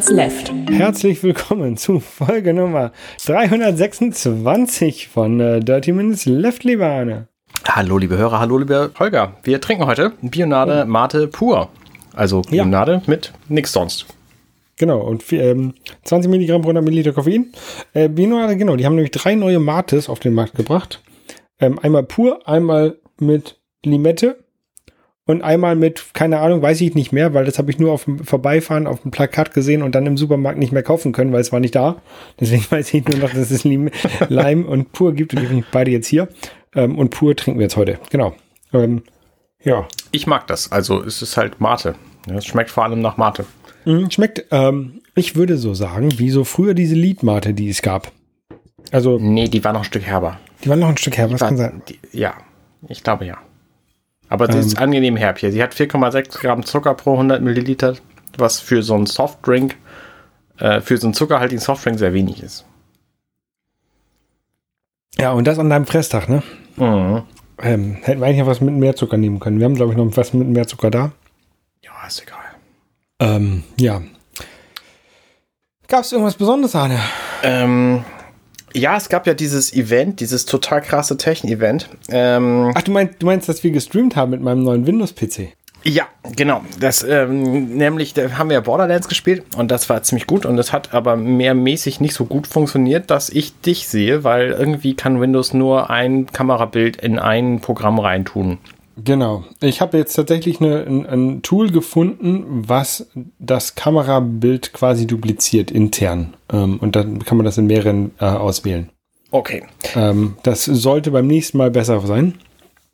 Minutes Left. Herzlich willkommen zu Folge Nummer 326 von äh, Dirty Minutes Left, liebe Arne. Hallo, liebe Hörer, hallo, liebe Holger. Wir trinken heute Bionade Mate pur. Also Ja. Bionade mit nix sonst. Genau, und ähm, 20 Milligramm pro 100 Milliliter Koffein. Äh, Binoade, genau, die haben nämlich drei neue Mates auf den Markt gebracht. Ähm, einmal pur, einmal mit Limette und einmal mit, keine Ahnung, weiß ich nicht mehr, weil das habe ich nur auf dem Vorbeifahren auf dem Plakat gesehen und dann im Supermarkt nicht mehr kaufen können, weil es war nicht da. Deswegen weiß ich nur noch, dass es Lime und pur gibt und die ich beide jetzt hier. Ähm, und pur trinken wir jetzt heute. Genau. Ähm, ja. Ich mag das. Also es ist halt Mate. Es schmeckt vor allem nach Mate. Mhm, Schmeckt, ähm, ich würde so sagen, wie so früher diese Liedmate, die es gab. Also, Nee, die war noch ein Stück herber. die waren noch ein Stück her, was War- kann sein? Die, ja, ich glaube ja. Aber sie ist angenehm herb hier. Sie hat 4,6 Gramm Zucker pro 100 Milliliter, was für so einen Softdrink, äh, für so einen zuckerhaltigen Softdrink sehr wenig ist. Ja, und das an deinem Fresstag, ne? Mhm. Ähm, hätten wir eigentlich noch was mit mehr Zucker nehmen können. Wir haben, glaube ich, noch was mit mehr Zucker da. Ja, ist egal. Ähm, ja. Gab es irgendwas Besonderes, Arne? Ähm, ja, es gab ja dieses Event, dieses total krasse Tech-Event. Ähm, Ach, du meinst, du meinst, dass wir gestreamt haben mit meinem neuen Windows-PC? ja, genau. Das, ähm, nämlich, da haben wir Borderlands gespielt und das war ziemlich gut und das hat aber mehrmäßig nicht so gut funktioniert, dass ich dich sehe, weil irgendwie kann Windows nur ein Kamerabild in ein Programm reintun. Genau. Ich habe jetzt tatsächlich eine, ein, ein Tool gefunden, was das Kamerabild quasi dupliziert intern. Ähm, und dann kann man das in mehreren äh, auswählen. Okay, Ähm, das sollte beim nächsten Mal besser sein.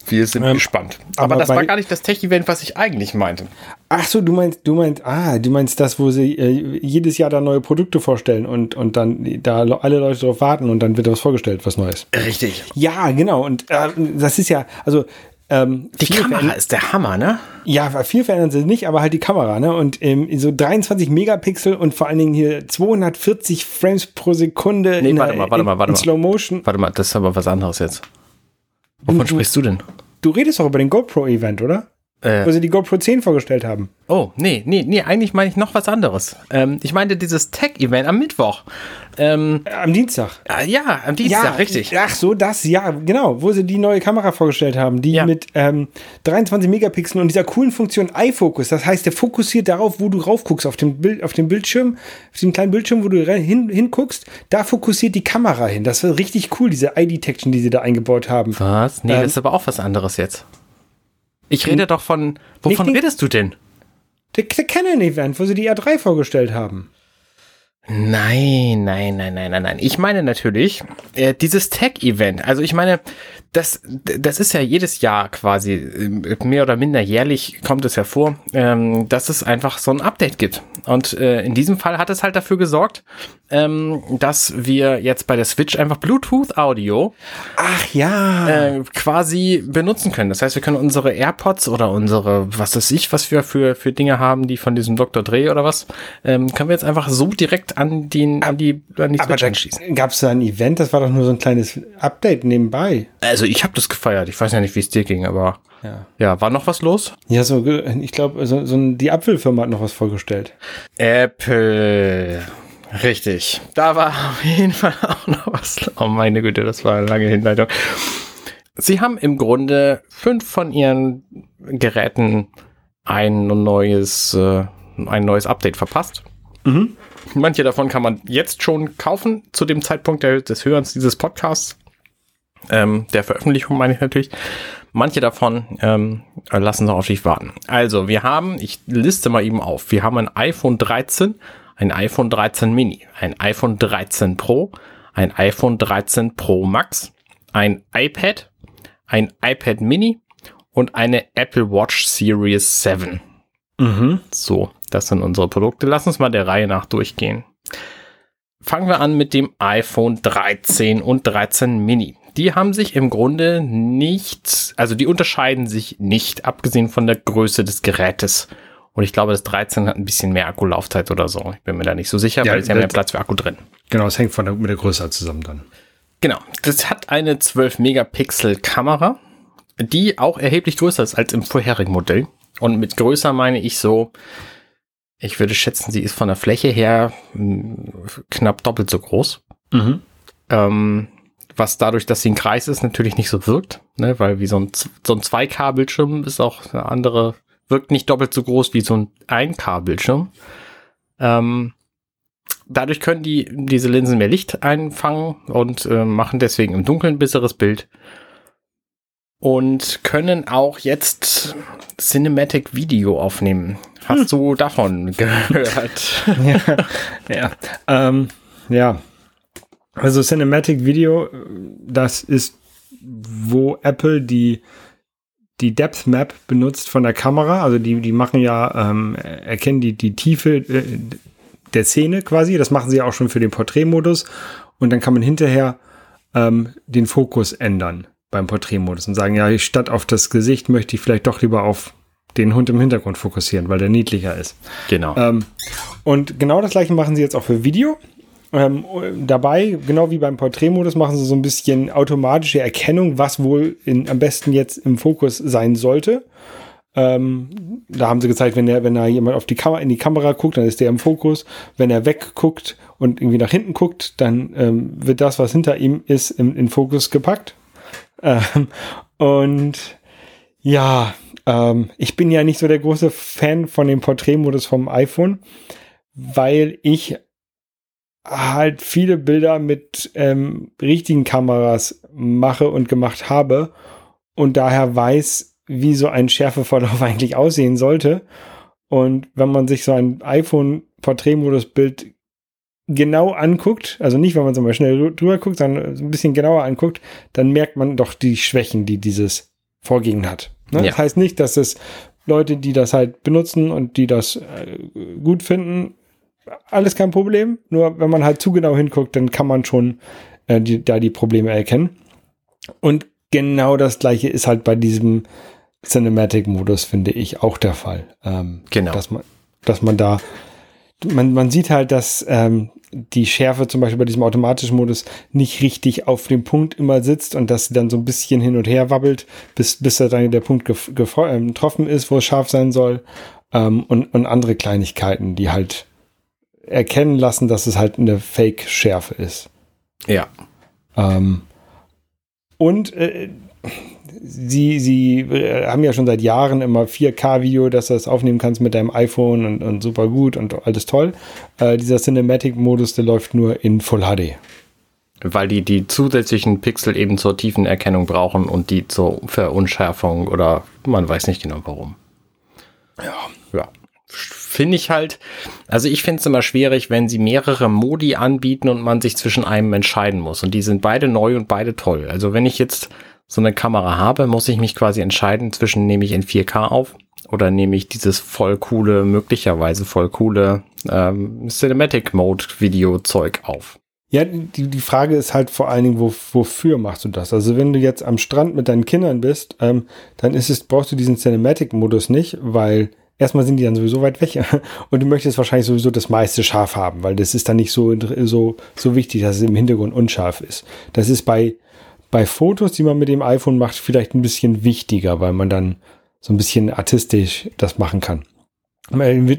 wir sind Ähm, gespannt. Aber, aber das war gar nicht das Tech-Event, was ich eigentlich meinte. Ach so, du meinst, du meinst, ah, du meinst das, wo sie äh, jedes Jahr da neue Produkte vorstellen und, und dann da alle Leute drauf warten und dann wird was vorgestellt, was Neues. Richtig. Ja, genau. Und äh, das ist ja, also ähm, Die Kamera verändert- ist der Hammer, ne? Ja, viel verändern sie nicht, aber halt die Kamera, ne? Und ähm, so 23 Megapixel und vor allen Dingen hier 240 Frames pro Sekunde Nee, in, warte mal, warte mal, warte in mal. Slow Motion. Warte mal, das ist aber was anderes jetzt. Wovon Du- sprichst du denn? Du redest doch über den GoPro-Event, oder? Äh, Wo sie die GoPro 10 vorgestellt haben. oh, nee, nee, nee, eigentlich meine ich noch was anderes. Ähm, ich meinte dieses Tech-Event am Mittwoch. Ähm, Äh, am Dienstag. äh, ja, am Dienstag, richtig. Ach so, das, ja, genau, wo sie die neue Kamera vorgestellt haben, die Ja. mit ähm, 23 Megapixeln und dieser coolen Funktion iFocus. Das heißt, der fokussiert darauf, wo du raufguckst, auf dem Bild, auf dem Bildschirm, auf dem kleinen Bildschirm, wo du hin, hinguckst, da fokussiert die Kamera hin. Das war richtig cool, diese Eye-Detection, die sie da eingebaut haben. Was? Nee, Ähm, das ist aber auch was anderes jetzt. Ich rede doch von. Wovon redest du denn? Der, der Canon-Event, wo sie die R3 vorgestellt haben. Nein, nein, nein, nein, nein, nein. Ich meine natürlich äh, dieses Tech-Event. Also ich meine, das, das ist ja jedes Jahr quasi, äh, mehr oder minder jährlich kommt es hervor, ähm, dass es einfach so ein Update gibt. Und äh, in diesem Fall hat es halt dafür gesorgt, ähm, dass wir jetzt bei der Switch einfach Bluetooth-Audio Ach ja. äh, quasi benutzen können. Das heißt, wir können unsere AirPods oder unsere, was weiß ich, was wir für, für Dinge haben, die von diesem Dr. Dre oder was, ähm, können wir jetzt einfach so direkt an, den, an die, an die aber Switch da anschließen. gab es da ein Event, das war doch nur so ein kleines Update nebenbei. Also ich habe das gefeiert. Ich weiß ja nicht, wie es dir ging, aber Ja. ja, war noch was los? Ja, so, ich glaube, so, so die Apfelfirma hat noch was vorgestellt. Apple. Richtig. Da war auf jeden Fall auch noch was. Oh meine Güte, das war eine lange Hinleitung. Sie haben im Grunde fünf von ihren Geräten ein neues, äh, ein neues Update verpasst. Manche davon kann man jetzt schon kaufen, zu dem Zeitpunkt der, des Hörens dieses Podcasts. Ähm, der Veröffentlichung meine ich natürlich. Manche davon ähm, lassen noch auf sich warten. Also, wir haben, ich liste mal eben auf, wir haben ein iPhone 13, ein iPhone 13 Mini, ein iPhone 13 Pro, ein iPhone 13 Pro Max, ein iPad, ein iPad Mini und eine Apple Watch Series 7. Mhm. So, das sind unsere Produkte. Lass uns mal der Reihe nach durchgehen. Fangen wir an mit dem iPhone 13 und 13 Mini. Die haben sich im Grunde nicht, also die unterscheiden sich nicht, abgesehen von der Größe des Gerätes. Und ich glaube, das 13 hat ein bisschen mehr Akkulaufzeit oder so. Ich bin mir da nicht so sicher, Ja, weil es ja mehr Platz für Akku drin. Genau, es hängt von der, mit der Größe zusammen dann. Genau. Das hat eine 12 Megapixel Kamera, die auch erheblich größer ist als im vorherigen Modell. Und mit größer meine ich so Ich würde schätzen, sie ist von der Fläche her knapp doppelt so groß. Mhm. Ähm, was dadurch, dass sie ein Kreis ist, natürlich nicht so wirkt, ne? weil wie so ein, so ein 2K-Bildschirm ist auch eine andere, wirkt nicht doppelt so groß wie so ein 1K-Bildschirm. Ähm, dadurch können die diese Linsen mehr Licht einfangen und äh, machen deswegen im Dunkeln ein besseres Bild und können auch jetzt Cinematic Video aufnehmen. Hast hm. du davon gehört? ja, ja, ähm, ja. Also Cinematic Video, das ist, wo Apple die die Depth Map benutzt von der Kamera. Also die, die machen ja, ähm, erkennen die, die Tiefe äh, der Szene quasi. Das machen sie auch schon für den Porträtmodus. Und dann kann man hinterher ähm, den Fokus ändern beim Porträtmodus und sagen, ja, statt auf das Gesicht möchte ich vielleicht doch lieber auf den Hund im Hintergrund fokussieren, weil der niedlicher ist. Genau. Ähm, und genau das gleiche machen sie jetzt auch für Video. Ähm, dabei, genau wie beim Porträtmodus, machen sie so ein bisschen automatische Erkennung, was wohl in, am besten jetzt im Fokus sein sollte. Ähm, da haben sie gezeigt, wenn, der, wenn da jemand auf die Kamera, in die Kamera guckt, dann ist der im Fokus. Wenn er wegguckt und irgendwie nach hinten guckt, dann ähm, wird das, was hinter ihm ist, im, in Fokus gepackt. Ähm, und ja, ähm, ich bin ja nicht so der große Fan von dem Porträtmodus vom iPhone, weil ich halt viele Bilder mit ähm, richtigen Kameras mache und gemacht habe und daher weiß, wie so ein Schärfeverlauf eigentlich aussehen sollte. Und wenn man sich so ein iPhone-Porträtmodus-Bild genau anguckt, also nicht, wenn man so mal schnell drüber guckt, sondern so ein bisschen genauer anguckt, dann merkt man doch die Schwächen, die dieses Vorgehen hat. Ne? Ja. Das heißt nicht, dass es Leute, die das halt benutzen und die das äh, gut finden, alles kein Problem. Nur wenn man halt zu genau hinguckt, dann kann man schon äh, die, da die Probleme erkennen. Und genau das gleiche ist halt bei diesem Cinematic-Modus, finde ich, auch der Fall. Ähm, genau. Dass man, dass man da, man, man sieht halt, dass ähm, die Schärfe zum Beispiel bei diesem automatischen Modus nicht richtig auf dem Punkt immer sitzt und dass sie dann so ein bisschen hin und her wabbelt, bis, bis da dann der Punkt ähm, getroffen ist, wo es scharf sein soll. Ähm, und, und andere Kleinigkeiten, die halt erkennen lassen, dass es halt eine Fake-Schärfe ist. Ja. Ähm, und äh, sie, sie äh, haben ja schon seit Jahren immer 4K-Video, dass du das aufnehmen kannst mit deinem iPhone und, und super gut und alles toll. Äh, dieser Cinematic-Modus, der läuft nur in Full HD. Weil die die zusätzlichen Pixel eben zur Tiefenerkennung brauchen und die zur Verunschärfung oder man weiß nicht genau warum. Ja. Ja. Finde ich halt, also ich finde es immer schwierig, wenn sie mehrere Modi anbieten und man sich zwischen einem entscheiden muss. Und die sind beide neu und beide toll. Also wenn ich jetzt so eine Kamera habe, muss ich mich quasi entscheiden zwischen nehme ich in 4K auf oder nehme ich dieses voll coole, möglicherweise voll coole ähm, Cinematic Mode Video Zeug auf. Ja, die, die Frage ist halt vor allen Dingen, wo, wofür machst du das? Also wenn du jetzt am Strand mit deinen Kindern bist, ähm, dann ist es, brauchst du diesen Cinematic-Modus nicht, weil erstmal sind die dann sowieso weit weg und du möchtest wahrscheinlich sowieso das meiste scharf haben, weil das ist dann nicht so, so, so wichtig, dass es im Hintergrund unscharf ist. Das ist bei bei Fotos, die man mit dem iPhone macht, vielleicht ein bisschen wichtiger, weil man dann so ein bisschen artistisch das machen kann.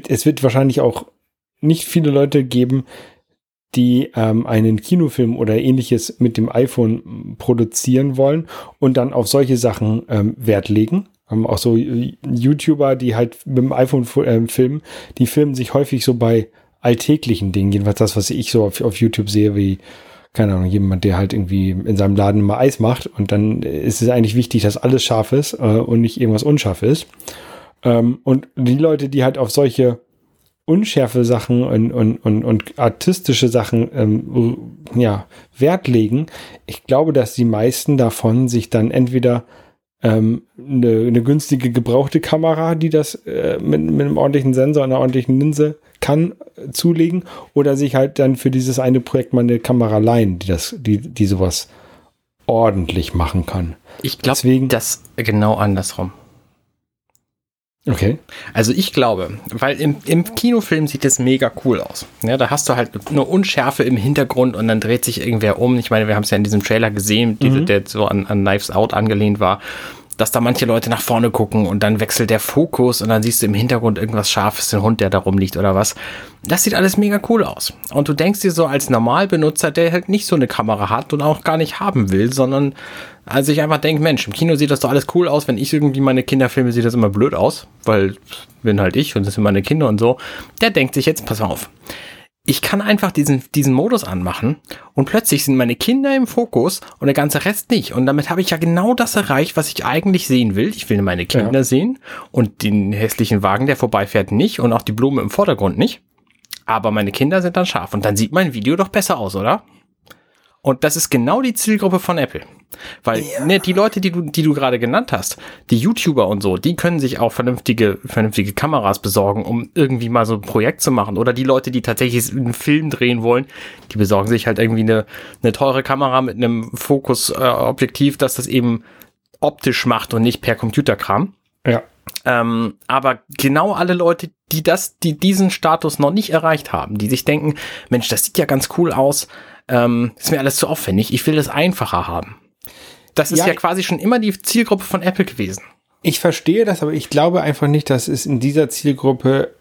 Es wird wahrscheinlich auch nicht viele Leute geben, die ähm, einen Kinofilm oder ähnliches mit dem iPhone produzieren wollen und dann auf solche Sachen ähm, Wert legen. Ähm, auch so YouTuber, die halt mit dem iPhone äh, filmen, die filmen sich häufig so bei alltäglichen Dingen, jedenfalls das, was ich so auf, auf YouTube sehe, wie keine Ahnung, jemand, der halt irgendwie in seinem Laden immer Eis macht und dann ist es eigentlich wichtig, dass alles scharf ist äh, und nicht irgendwas unscharf ist. Ähm, und die Leute, die halt auf solche unschärfe Sachen und, und, und, und artistische Sachen ähm, ja, Wert legen, ich glaube, dass die meisten davon sich dann entweder ähm, eine, eine günstige gebrauchte Kamera, die das äh, mit, mit einem ordentlichen Sensor einer ordentlichen Linse kann, äh, zulegen oder sich halt dann für dieses eine Projekt mal eine Kamera leihen, die das, die, die sowas ordentlich machen kann. Ich glaube, das genau andersrum. Okay. Also ich glaube, weil im, im Kinofilm sieht es mega cool aus. Ja, da hast du halt eine Unschärfe im Hintergrund und dann dreht sich irgendwer um. Ich meine, wir haben es ja in diesem Trailer gesehen, mhm. der so an, an Knives Out angelehnt war. Dass da manche Leute nach vorne gucken und dann wechselt der Fokus und dann siehst du im Hintergrund irgendwas Scharfes, ein Hund, der da rumliegt oder was. Das sieht alles mega cool aus. Und du denkst dir so als Normalbenutzer, der halt nicht so eine Kamera hat und auch gar nicht haben will, sondern also ich einfach denke, Mensch, im Kino sieht das doch alles cool aus. Wenn ich irgendwie meine Kinder filme, sieht das immer blöd aus, weil bin halt ich und das sind meine Kinder und so. Der denkt sich jetzt, pass auf ich kann einfach diesen, diesen Modus anmachen und plötzlich sind meine Kinder im Fokus und der ganze Rest nicht. Und damit habe ich ja genau das erreicht, was ich eigentlich sehen will. Ich will meine Kinder ja. sehen und den hässlichen Wagen, der vorbeifährt, nicht und auch die Blume im Vordergrund nicht. Aber meine Kinder sind dann scharf und dann sieht mein Video doch besser aus, oder? Und das ist genau die Zielgruppe von Apple. Weil ja. ne, die Leute, die du, die du gerade genannt hast, die YouTuber und so, die können sich auch vernünftige, vernünftige Kameras besorgen, um irgendwie mal so ein Projekt zu machen. Oder die Leute, die tatsächlich einen Film drehen wollen, die besorgen sich halt irgendwie eine, eine teure Kamera mit einem Fokusobjektiv, äh, dass das eben optisch macht und nicht per Computerkram. Ja. Ähm, aber genau alle Leute, die das, die diesen Status noch nicht erreicht haben, die sich denken, Mensch, das sieht ja ganz cool aus, ähm, ist mir alles zu aufwendig, ich will das einfacher haben. Das ist ja, ja quasi schon immer die Zielgruppe von Apple gewesen. Ich verstehe das, aber ich glaube einfach nicht, dass es in dieser Zielgruppe,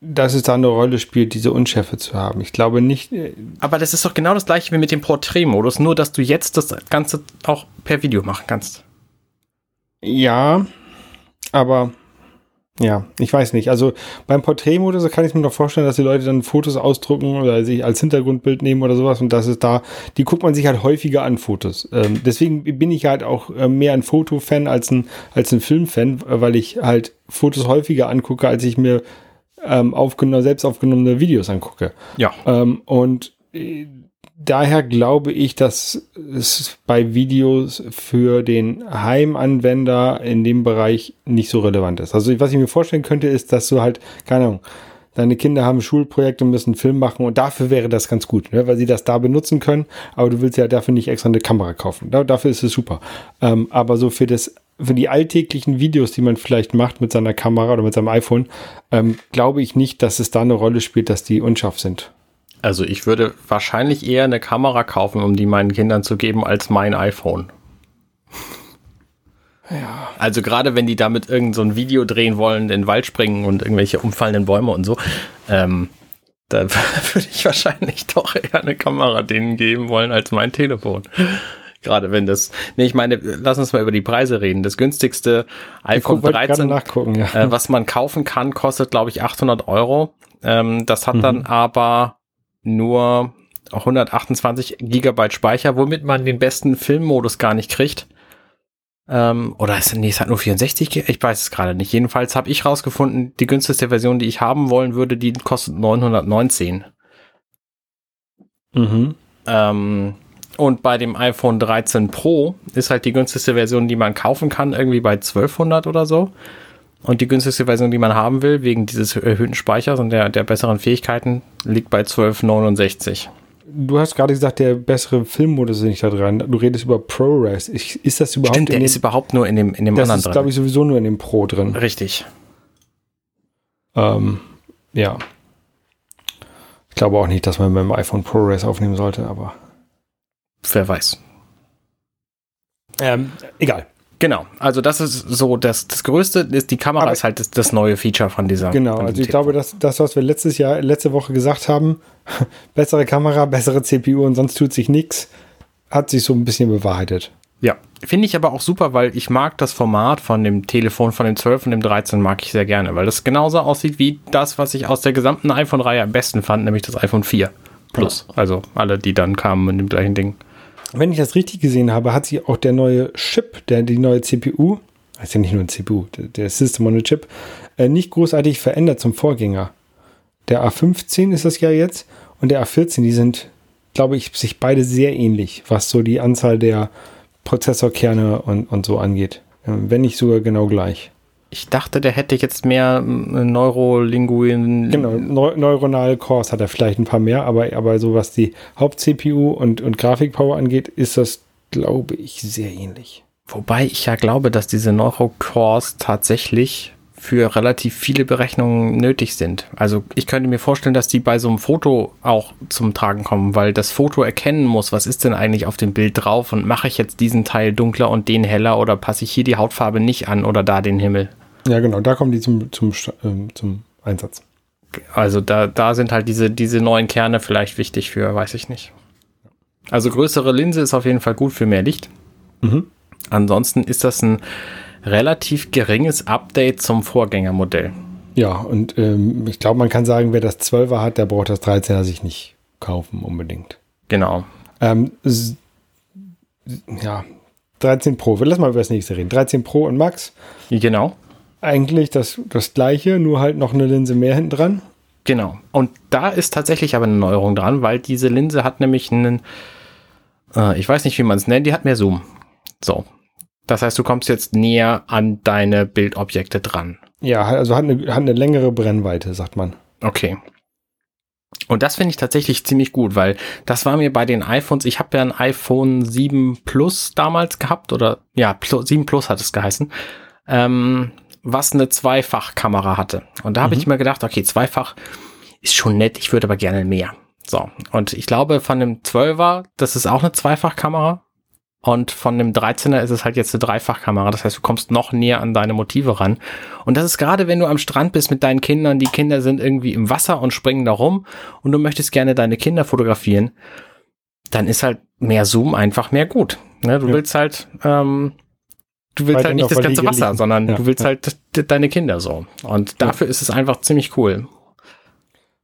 dass es da eine Rolle spielt, diese Unschärfe zu haben. Ich glaube nicht. Äh, aber das ist doch genau das gleiche wie mit dem Porträtmodus, nur dass du jetzt das Ganze auch per Video machen kannst. Ja, aber ja, ich weiß nicht. Also beim Porträtmodus kann ich mir noch vorstellen, dass die Leute dann Fotos ausdrucken oder sich als Hintergrundbild nehmen oder sowas und das ist da, die guckt man sich halt häufiger an Fotos. Ähm, deswegen bin ich halt auch äh, mehr ein Fotofan als ein, als ein Filmfan, weil ich halt Fotos häufiger angucke, als ich mir ähm, aufgenommen, selbst aufgenommene Videos angucke. Ja. Ähm, und äh, daher glaube ich, dass es bei Videos für den Heimanwender in dem Bereich nicht so relevant ist. Also was ich mir vorstellen könnte, ist, dass du halt, keine Ahnung, deine Kinder haben ein Schulprojekt und müssen einen Film machen und dafür wäre das ganz gut, ne? weil sie das da benutzen können, aber du willst ja dafür nicht extra eine Kamera kaufen. Da, dafür ist es super. Ähm, aber so für das für die alltäglichen Videos, die man vielleicht macht mit seiner Kamera oder mit seinem iPhone, ähm, glaube ich nicht, dass es da eine Rolle spielt, dass die unscharf sind. Also ich würde wahrscheinlich eher eine Kamera kaufen, um die meinen Kindern zu geben, als mein iPhone. Ja. Also gerade wenn die damit irgend so ein Video drehen wollen, in den Wald springen und irgendwelche umfallenden Bäume und so, ähm, da würde ich wahrscheinlich doch eher eine Kamera denen geben wollen als mein Telefon. Gerade wenn das, nee, ich meine, lass uns mal über die Preise reden. Das günstigste iPhone 13, ja. äh, was man kaufen kann, kostet glaube ich 800 Euro. Ähm, das hat mhm. dann aber nur 128 Gigabyte Speicher, womit man den besten Filmmodus gar nicht kriegt. Ähm, oder ist, nee, es hat nur 64 Gigabyte, ich weiß es gerade nicht. Jedenfalls habe ich rausgefunden, die günstigste Version, die ich haben wollen würde, die kostet 919. Mhm. Ähm, und bei dem iPhone 13 Pro ist halt die günstigste Version, die man kaufen kann, irgendwie bei 1200 oder so. Und die günstigste Version, die man haben will, wegen dieses erhöhten Speichers und der, der besseren Fähigkeiten, liegt bei 1269. Du hast gerade gesagt, der bessere Filmmodus ist nicht da dran. Du redest über ProRes. ist das überhaupt Stimmt, der ist überhaupt nur in dem, in dem das anderen ist, drin. glaube ich, sowieso nur in dem Pro drin. Richtig. Ähm, ja. Ich glaube auch nicht, dass man mit dem iPhone ProRes aufnehmen sollte, aber. Wer weiß. Ähm, egal. Genau, also das ist so das, das Größte, ist die Kamera Aber ist halt das, das, neue Feature von dieser. Genau, also ich glaube, dass das, was wir letztes Jahr, letzte Woche gesagt haben, bessere Kamera, bessere CPU und sonst tut sich nichts, hat sich so ein bisschen bewahrheitet. Ja, finde ich aber auch super, weil ich mag das Format von dem Telefon, von dem 12 und dem 13 mag ich sehr gerne, weil das genauso aussieht wie das, was ich aus der gesamten iPhone-Reihe am besten fand, nämlich das iPhone 4 Plus. Ja. Also alle, die dann kamen in dem gleichen Ding wenn ich das richtig gesehen habe, hat sich auch der neue Chip, der, die neue CPU, ist ja nicht nur ein CPU, der, der System on a Chip, äh, nicht großartig verändert zum Vorgänger. Der A15 ist das ja jetzt und der A14, die sind, glaube ich, sich beide sehr ähnlich, was so die Anzahl der Prozessorkerne und, und so angeht. Ähm, wenn nicht sogar genau gleich. Ich dachte, der hätte jetzt mehr Neurolinguin. Genau, Neu neuronal Cores hat er vielleicht ein paar mehr, aber, aber so was die Haupt-CPU und, und Grafikpower angeht, ist das, glaube ich, sehr ähnlich. Wobei ich ja glaube, dass diese Neurocores tatsächlich für relativ viele Berechnungen nötig sind. Also ich könnte mir vorstellen, dass die bei so einem Foto auch zum Tragen kommen, weil das Foto erkennen muss, was ist denn eigentlich auf dem Bild drauf und mache ich jetzt diesen Teil dunkler und den heller oder passe ich hier die Hautfarbe nicht an oder da den Himmel. Ja, genau, da kommen die zum, zum, ähm, zum Einsatz. Also da, da sind halt diese, diese neuen Kerne vielleicht wichtig für, weiß ich nicht. Also größere Linse ist auf jeden Fall gut für mehr Licht. Mhm. Ansonsten ist das ein relativ geringes Update zum Vorgängermodell. Ja, und ähm, ich glaube, man kann sagen, wer das 12er hat, der braucht das 13er sich nicht kaufen unbedingt. Genau. Ähm, ja, 13 Pro. Lass mal über das nächste reden. 13 Pro und Max. Genau. Eigentlich das, das gleiche, nur halt noch eine Linse mehr hinten dran. Genau. Und da ist tatsächlich aber eine Neuerung dran, weil diese Linse hat nämlich einen, äh, ich weiß nicht, wie man es nennt, die hat mehr Zoom. So. Das heißt, du kommst jetzt näher an deine Bildobjekte dran. Ja, also hat eine, hat eine längere Brennweite, sagt man. Okay. Und das finde ich tatsächlich ziemlich gut, weil das war mir bei den iPhones, ich habe ja ein iPhone 7 Plus damals gehabt, oder ja, 7 Plus hat es geheißen, ähm, was eine Zweifachkamera hatte. Und da habe mhm. ich mir gedacht, okay, Zweifach ist schon nett, ich würde aber gerne mehr. So, und ich glaube, von dem 12er, das ist auch eine Zweifachkamera. Und von dem 13er ist es halt jetzt eine Dreifachkamera. Das heißt, du kommst noch näher an deine Motive ran. Und das ist gerade, wenn du am Strand bist mit deinen Kindern, die Kinder sind irgendwie im Wasser und springen da rum und du möchtest gerne deine Kinder fotografieren, dann ist halt mehr Zoom einfach mehr gut. Ne? Du ja. willst halt, ähm, du willst halt nicht das ganze Wasser, liegen. sondern ja, du willst ja. halt deine Kinder so. Und dafür ist es einfach ziemlich cool.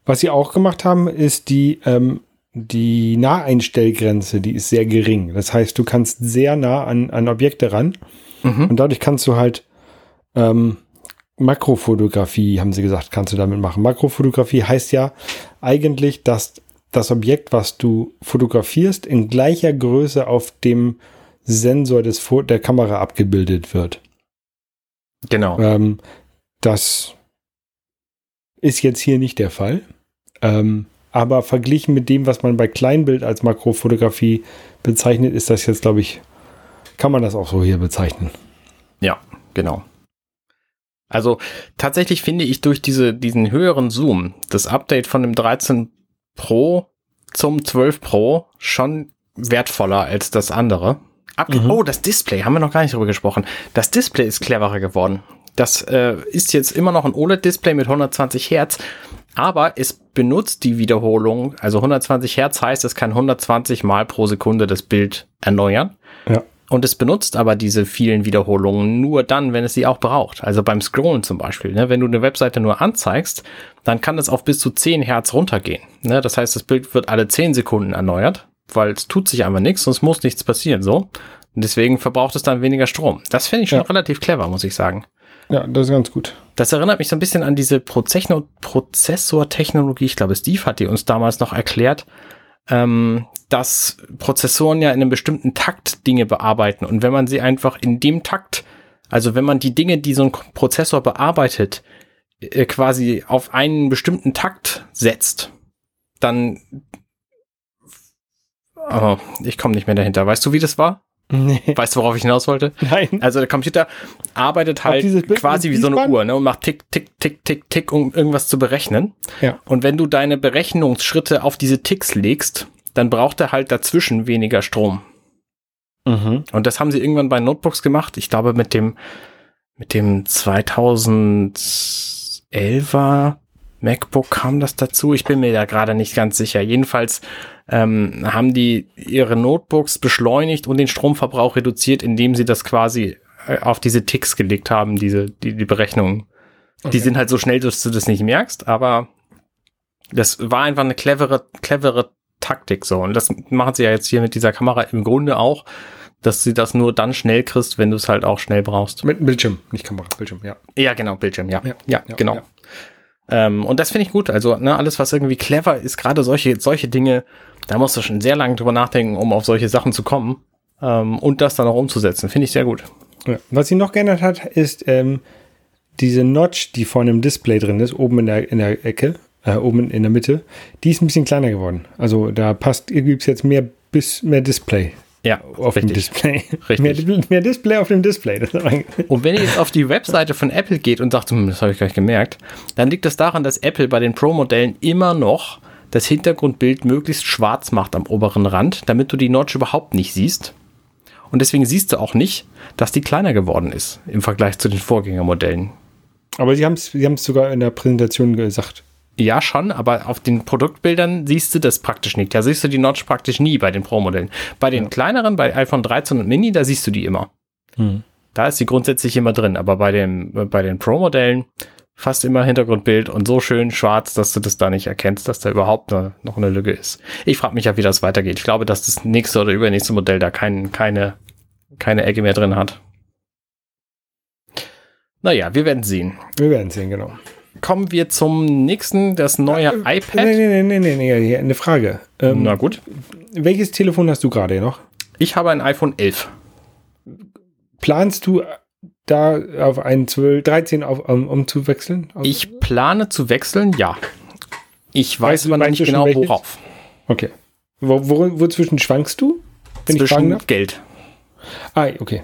Was sie auch gemacht haben, ist die ähm, die Naheinstellgrenze, die ist sehr gering. Das heißt, du kannst sehr nah an, an Objekte ran mhm. und dadurch kannst du halt ähm, Makrofotografie, haben sie gesagt, kannst du damit machen. Makrofotografie heißt ja eigentlich, dass das Objekt, was du fotografierst, in gleicher Größe auf dem Sensor des der Kamera abgebildet wird. Genau. Ähm, das ist jetzt hier nicht der Fall. Ähm, aber verglichen mit dem, was man bei Kleinbild als Makrofotografie bezeichnet, ist das jetzt, glaube ich, kann man das auch so hier bezeichnen. Ja, genau. Also tatsächlich finde ich durch diese, diesen höheren Zoom das Update von dem 13 Pro zum 12 Pro schon wertvoller als das andere. Abge mhm. Oh, das Display, haben wir noch gar nicht drüber gesprochen. Das Display ist cleverer geworden. Das äh, ist jetzt immer noch ein OLED-Display mit 120 Hertz, aber es benutzt die Wiederholung, also 120 Hertz heißt, es kann 120 Mal pro Sekunde das Bild erneuern. Ja. Und es benutzt aber diese vielen Wiederholungen nur dann, wenn es sie auch braucht. Also beim Scrollen zum Beispiel. Ne? Wenn du eine Webseite nur anzeigst, dann kann es auf bis zu 10 Hertz runtergehen. Ne? Das heißt, das Bild wird alle 10 Sekunden erneuert, weil es tut sich einfach nichts und es muss nichts passieren. So. Und deswegen verbraucht es dann weniger Strom. Das finde ich schon ja. relativ clever, muss ich sagen. Ja, das ist ganz gut. Das erinnert mich so ein bisschen an diese Prozessortechnologie. Ich glaube, Steve hat die uns damals noch erklärt, ähm, dass Prozessoren ja in einem bestimmten Takt Dinge bearbeiten. Und wenn man sie einfach in dem Takt, also wenn man die Dinge, die so ein Prozessor bearbeitet, äh, quasi auf einen bestimmten Takt setzt, dann Oh, ich komme nicht mehr dahinter. Weißt du, wie das war? Nee. Weißt du, worauf ich hinaus wollte? Nein. Also der Computer arbeitet halt quasi wie so eine Uhr ne, und macht tick, tick, tick, tick, tick, um irgendwas zu berechnen. Ja. Und wenn du deine Berechnungsschritte auf diese Ticks legst, dann braucht er halt dazwischen weniger Strom. Mhm. Und das haben sie irgendwann bei Notebooks gemacht. Ich glaube mit dem mit dem 2011er MacBook kam das dazu. Ich bin mir da gerade nicht ganz sicher. Jedenfalls ähm, haben die ihre Notebooks beschleunigt und den Stromverbrauch reduziert, indem sie das quasi äh, auf diese Ticks gelegt haben, diese die, die Berechnungen. Okay. Die sind halt so schnell, dass du das nicht merkst, aber das war einfach eine clevere, clevere Taktik so. Und das machen sie ja jetzt hier mit dieser Kamera im Grunde auch, dass sie das nur dann schnell kriegst, wenn du es halt auch schnell brauchst. Mit Bildschirm, nicht Kamera, Bildschirm, ja. Ja, genau, Bildschirm, ja. Ja, ja, ja genau. Ja. Ähm, und das finde ich gut. Also, ne, alles, was irgendwie clever ist, gerade solche, solche Dinge, da musst du schon sehr lange drüber nachdenken, um auf solche Sachen zu kommen. Ähm, und das dann auch umzusetzen. Finde ich sehr gut. Ja. Was sie noch geändert hat, ist ähm, diese Notch, die vorne im Display drin ist, oben in der, in der Ecke, äh, oben in der Mitte, die ist ein bisschen kleiner geworden. Also da passt, gibt es jetzt mehr bis mehr Display Ja, auf dem richtig. Display. Richtig. Mehr, mehr Display auf dem Display. Und wenn ihr jetzt auf die Webseite von Apple geht und sagt, hm, das habe ich gar nicht gemerkt, dann liegt das daran, dass Apple bei den Pro-Modellen immer noch das Hintergrundbild möglichst schwarz macht am oberen Rand, damit du die Notch überhaupt nicht siehst. Und deswegen siehst du auch nicht, dass die kleiner geworden ist im Vergleich zu den Vorgängermodellen. aber sie haben es sie haben's sogar in der Präsentation gesagt. Ja, schon, aber auf den Produktbildern siehst du das praktisch nicht. Da siehst du die Notch praktisch nie bei den Pro-Modellen. Bei den kleineren, bei iPhone 13 und Mini, da siehst du die immer. Hm. Da ist sie grundsätzlich immer drin, aber bei, dem, bei den Pro-Modellen fast immer Hintergrundbild und so schön schwarz, dass du das da nicht erkennst, dass da überhaupt ne, noch eine Lücke ist. Ich frage mich ja, wie das weitergeht. Ich glaube, dass das nächste oder übernächste Modell da kein, keine, keine Ecke mehr drin hat. Naja, wir werden sehen. Wir werden sehen, genau. Kommen wir zum nächsten, das neue iPad. Nee, nee, nee, nee, nee, eine Frage. Ähm, Na gut. welches Telefon hast du gerade noch? Ich habe ein iPhone 11. Planst du da auf ein 12, 13 auf, um, umzuwechseln? Auf- Ich plane zu wechseln, ja. Ich weiß Weißt aber noch nicht genau, welches? worauf. Okay. Wo, wo, wozwischen schwankst du? Wenn ich Zwischen darf? Geld. Ah, okay.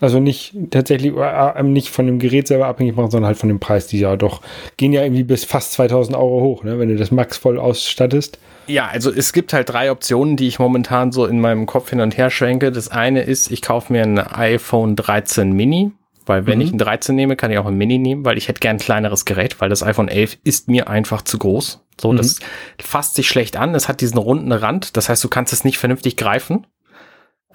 Also nicht tatsächlich äh, nicht von dem Gerät selber abhängig machen, sondern halt von dem Preis, die ja doch gehen ja irgendwie bis fast 2000 Euro hoch, ne? wenn du das Max voll ausstattest. Ja, also es gibt halt drei Optionen, die ich momentan so in meinem Kopf hin und her schwenke. Das eine ist, ich kaufe mir ein iPhone 13 Mini, weil wenn Mhm. ich ein 13 nehme, kann ich auch ein Mini nehmen, weil ich hätte gern ein kleineres Gerät, weil das iPhone 11 ist mir einfach zu groß. So, Mhm. das fasst sich schlecht an. Es hat diesen runden Rand, das heißt, du kannst es nicht vernünftig greifen,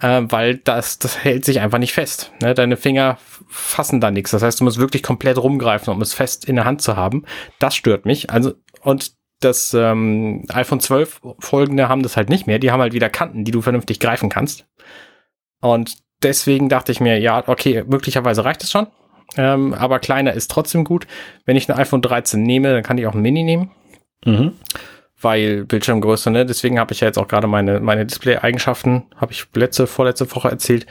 äh, weil das, das hält sich einfach nicht fest. Ne? Deine Finger fassen da nichts. Das heißt, du musst wirklich komplett rumgreifen, um es fest in der Hand zu haben. Das stört mich. Also, und das ähm, iPhone 12 folgende haben das halt nicht mehr. Die haben halt wieder Kanten, die du vernünftig greifen kannst. Und deswegen dachte ich mir, ja, okay, möglicherweise reicht es schon. Ähm, aber kleiner ist trotzdem gut. Wenn ich ein iPhone 13 nehme, dann kann ich auch ein Mini nehmen, weil Bildschirmgröße, ne? Deswegen habe ich ja jetzt auch gerade meine, meine Display-Eigenschaften, habe ich letzte, vorletzte Woche erzählt,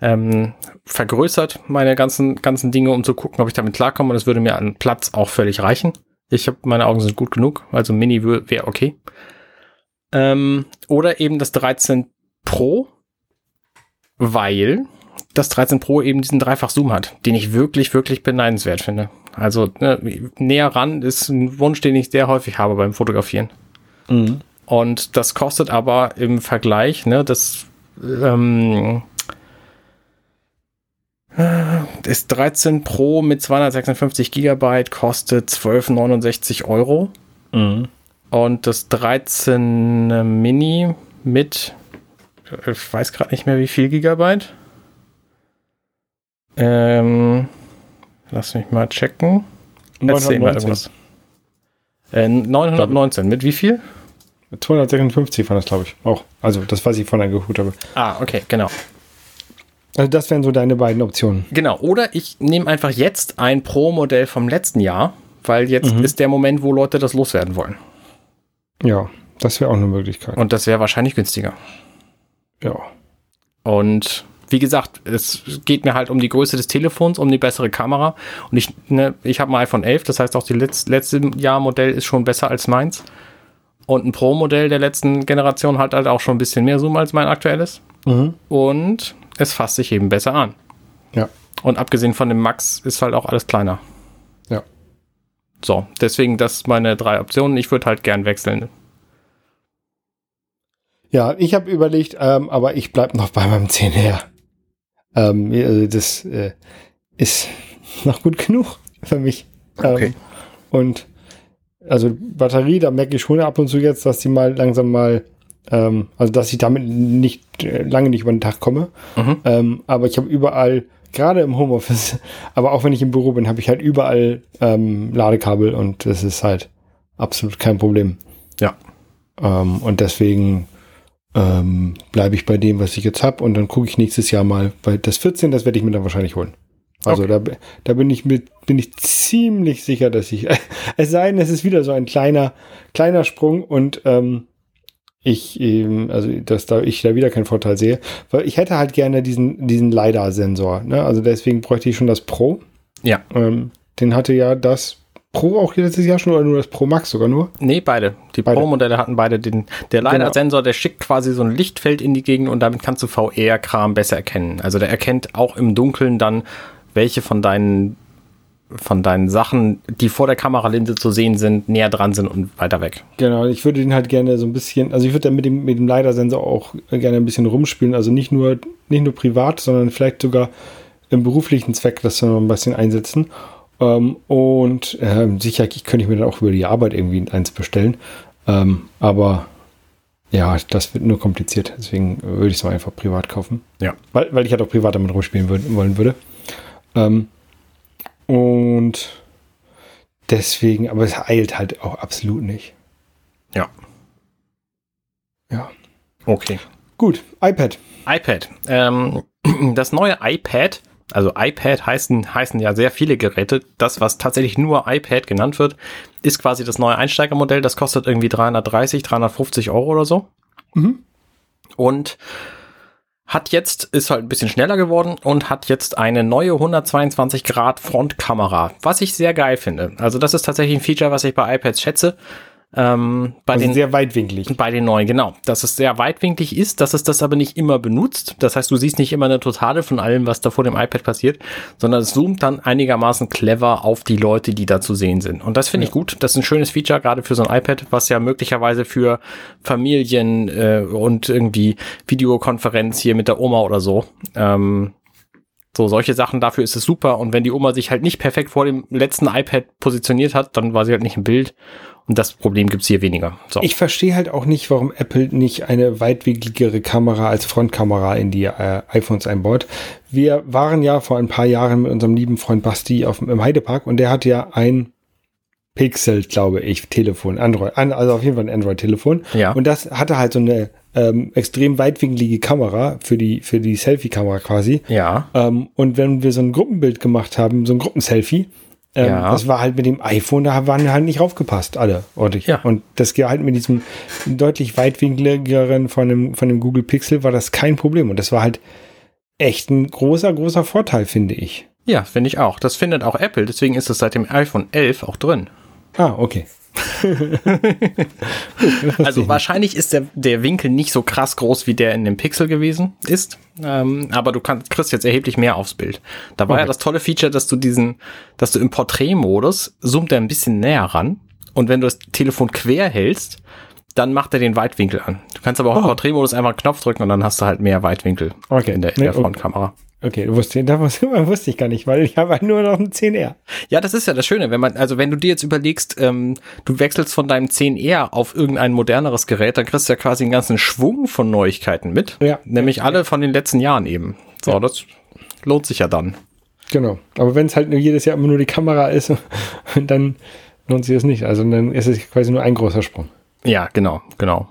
ähm, vergrößert, meine ganzen, ganzen Dinge, um zu gucken, ob ich damit klarkomme. Und es würde mir an Platz auch völlig reichen. Ich habe, meine Augen sind gut genug, also Mini wäre okay. Ähm, oder eben das 13 Pro, weil das 13 Pro eben diesen Dreifach-Zoom hat, den ich wirklich, wirklich beneidenswert finde. Also ne, näher ran ist ein Wunsch, den ich sehr häufig habe beim Fotografieren. Mhm. Und das kostet aber im Vergleich, ne, das ähm, das 13 Pro mit 256 Gigabyte kostet 12,69 Euro. Mhm. Und das 13 Mini mit, ich weiß gerade nicht mehr wie viel Gigabyte. Ähm, lass mich mal checken. Erzähl mal 919. irgendwas. Äh, 919, mit wie viel? 256 war das, glaube ich, auch. Also das, was ich von geholt habe. Ah, okay, genau. Also das wären so deine beiden Optionen. Genau, oder ich nehme einfach jetzt ein Pro-Modell vom letzten Jahr, weil jetzt Mhm. ist der Moment, wo Leute das loswerden wollen. Ja, das wäre auch eine Möglichkeit. Und das wäre wahrscheinlich günstiger. ja. Und wie gesagt, es geht mir halt um die Größe des Telefons, um die bessere Kamera. Und ich, ne, ich habe ein iPhone 11, das heißt auch die letz, letzte Jahr Modell ist schon besser als meins. Und ein Pro-Modell der letzten Generation hat halt auch schon ein bisschen mehr Zoom als mein aktuelles. Mhm. Und es fasst sich eben besser an. Ja. Und abgesehen von dem Max ist halt auch alles kleiner. Ja. So, deswegen das meine drei Optionen. Ich würde halt gern wechseln. Ja, ich habe überlegt, ähm, aber ich bleib noch bei meinem 10R. Ähm, also das äh, ist noch gut genug für mich. Okay. Ähm, und also Batterie, da merke ich schon ab und zu jetzt, dass die mal langsam mal, ähm, also dass ich damit nicht äh, lange nicht über den Tag komme. Mhm. Ähm, aber ich habe überall, gerade im Homeoffice, aber auch wenn ich im Büro bin, habe ich halt überall ähm, Ladekabel und das ist halt absolut kein Problem. Ja. Ähm, und deswegen ähm, bleibe ich bei dem, was ich jetzt habe und dann gucke ich nächstes Jahr mal, weil das 14, das werde ich mir dann wahrscheinlich holen. Also da, da bin ich mit, bin ich ziemlich sicher, dass ich, es sei denn, es ist wieder so ein kleiner, kleiner Sprung und ähm, ich eben, also dass da ich da wieder keinen Vorteil sehe, weil ich hätte halt gerne diesen, diesen LiDAR-Sensor, ne? Also deswegen bräuchte ich schon das Pro. Ja. Ähm, den hatte ja das Pro auch letztes Jahr schon oder nur das Pro Max sogar nur? Nee, beide. Die. Pro-Modelle hatten beide den. Der LiDAR-Sensor, der schickt quasi so ein Lichtfeld in die Gegend und damit kannst du VR-Kram besser erkennen. Also der erkennt auch im Dunkeln dann, welche von deinen von deinen Sachen, die vor der Kameralinse zu sehen sind, näher dran sind und weiter weg. Genau, ich würde den halt gerne so ein bisschen, also ich würde da mit dem, mit dem LiDAR-Sensor auch gerne ein bisschen rumspielen, also nicht nur, nicht nur privat, sondern vielleicht sogar im beruflichen Zweck das dann noch ein bisschen einsetzen. Ähm, und ähm, sicher könnte ich mir dann auch über die Arbeit irgendwie eins bestellen. Ähm, aber ja, das wird nur kompliziert. Deswegen würde ich es mal einfach privat kaufen. Ja. Weil, weil ich halt auch privat damit rumspielen würd, wollen würde. Ähm, und deswegen, aber es eilt halt auch absolut nicht. Ja. Ja. Okay. Gut, iPad. iPad. Ähm, das neue iPad, also iPad heißen, heißen ja sehr viele Geräte. Das, was tatsächlich nur iPad genannt wird, ist quasi das neue Einsteigermodell. Das kostet irgendwie 330, 350 Euro oder so. Mhm. Und hat jetzt, ist halt ein bisschen schneller geworden und hat jetzt eine neue 122 Grad Frontkamera, was ich sehr geil finde. Also das ist tatsächlich ein Feature, was ich bei iPads schätze. Ähm, bei Also den sehr weitwinklig. bei den neuen, genau. Dass es sehr weitwinklig ist, dass es das aber nicht immer benutzt. Das heißt, du siehst nicht immer eine Totale von allem, was da vor dem iPad passiert, sondern es zoomt dann einigermaßen clever auf die Leute, die da zu sehen sind. Und das finde ich gut. Das ist ein schönes Feature, gerade für so ein iPad, was ja möglicherweise für Familien äh, und irgendwie Videokonferenz hier mit der Oma oder so. Ähm, so, solche Sachen, dafür ist es super. Und wenn die Oma sich halt nicht perfekt vor dem letzten iPad positioniert hat, dann war sie halt nicht im Bild. Und das Problem gibt's hier weniger. So. Ich verstehe halt auch nicht, warum Apple nicht eine weitwinkligere Kamera als Frontkamera in die äh, iPhones einbaut. Wir waren ja vor ein paar Jahren mit unserem lieben Freund Basti auf, im Heidepark und der hat ja ein Pixel, glaube ich, Telefon, Android, an- also auf jeden Fall ein Android-Telefon. Ja. Und das hatte halt so eine ähm, extrem weitwinklige Kamera für die, für die Selfie-Kamera quasi. ja. Ähm, und wenn wir so ein Gruppenbild gemacht haben, so ein Gruppenselfie, ähm, Ja. das war halt mit dem iPhone, da waren halt nicht raufgepasst, alle ordentlich. Ja. Und das halt mit diesem deutlich weitwinkligeren von dem, von dem Google Pixel war das kein Problem. Und das war halt echt ein großer, großer Vorteil, finde ich. Ja, finde ich auch. Das findet auch Apple, deswegen ist es seit dem iPhone 11 auch drin. Ah, okay. Also wahrscheinlich ist der, der Winkel nicht so krass groß, wie der in dem Pixel gewesen ist. Ähm, aber du kannst, kriegst jetzt erheblich mehr aufs Bild. Da war Okay. ja das tolle Feature, dass du diesen, dass du im Porträtmodus zoomt er ein bisschen näher ran. Und wenn du das Telefon quer hältst, dann macht er den Weitwinkel an. Du kannst aber auch im Oh. Porträtmodus einfach einen Knopf drücken und dann hast du halt mehr Weitwinkel Okay. in der, in Nee, der okay. Frontkamera. Okay, du wusste, da wusste, ich gar nicht, weil ich habe halt nur noch ein 10R. Ja, das ist ja das Schöne, wenn man, also wenn du dir jetzt überlegst, ähm, du wechselst von deinem 10R auf irgendein moderneres Gerät, dann kriegst du ja quasi einen ganzen Schwung von Neuigkeiten mit. Ja. Nämlich alle von den letzten Jahren eben. So, das lohnt sich ja dann. Genau. Aber wenn es halt nur jedes Jahr immer nur die Kamera ist, dann lohnt sich das nicht. Also dann ist es quasi nur ein großer Sprung. Ja, genau, genau.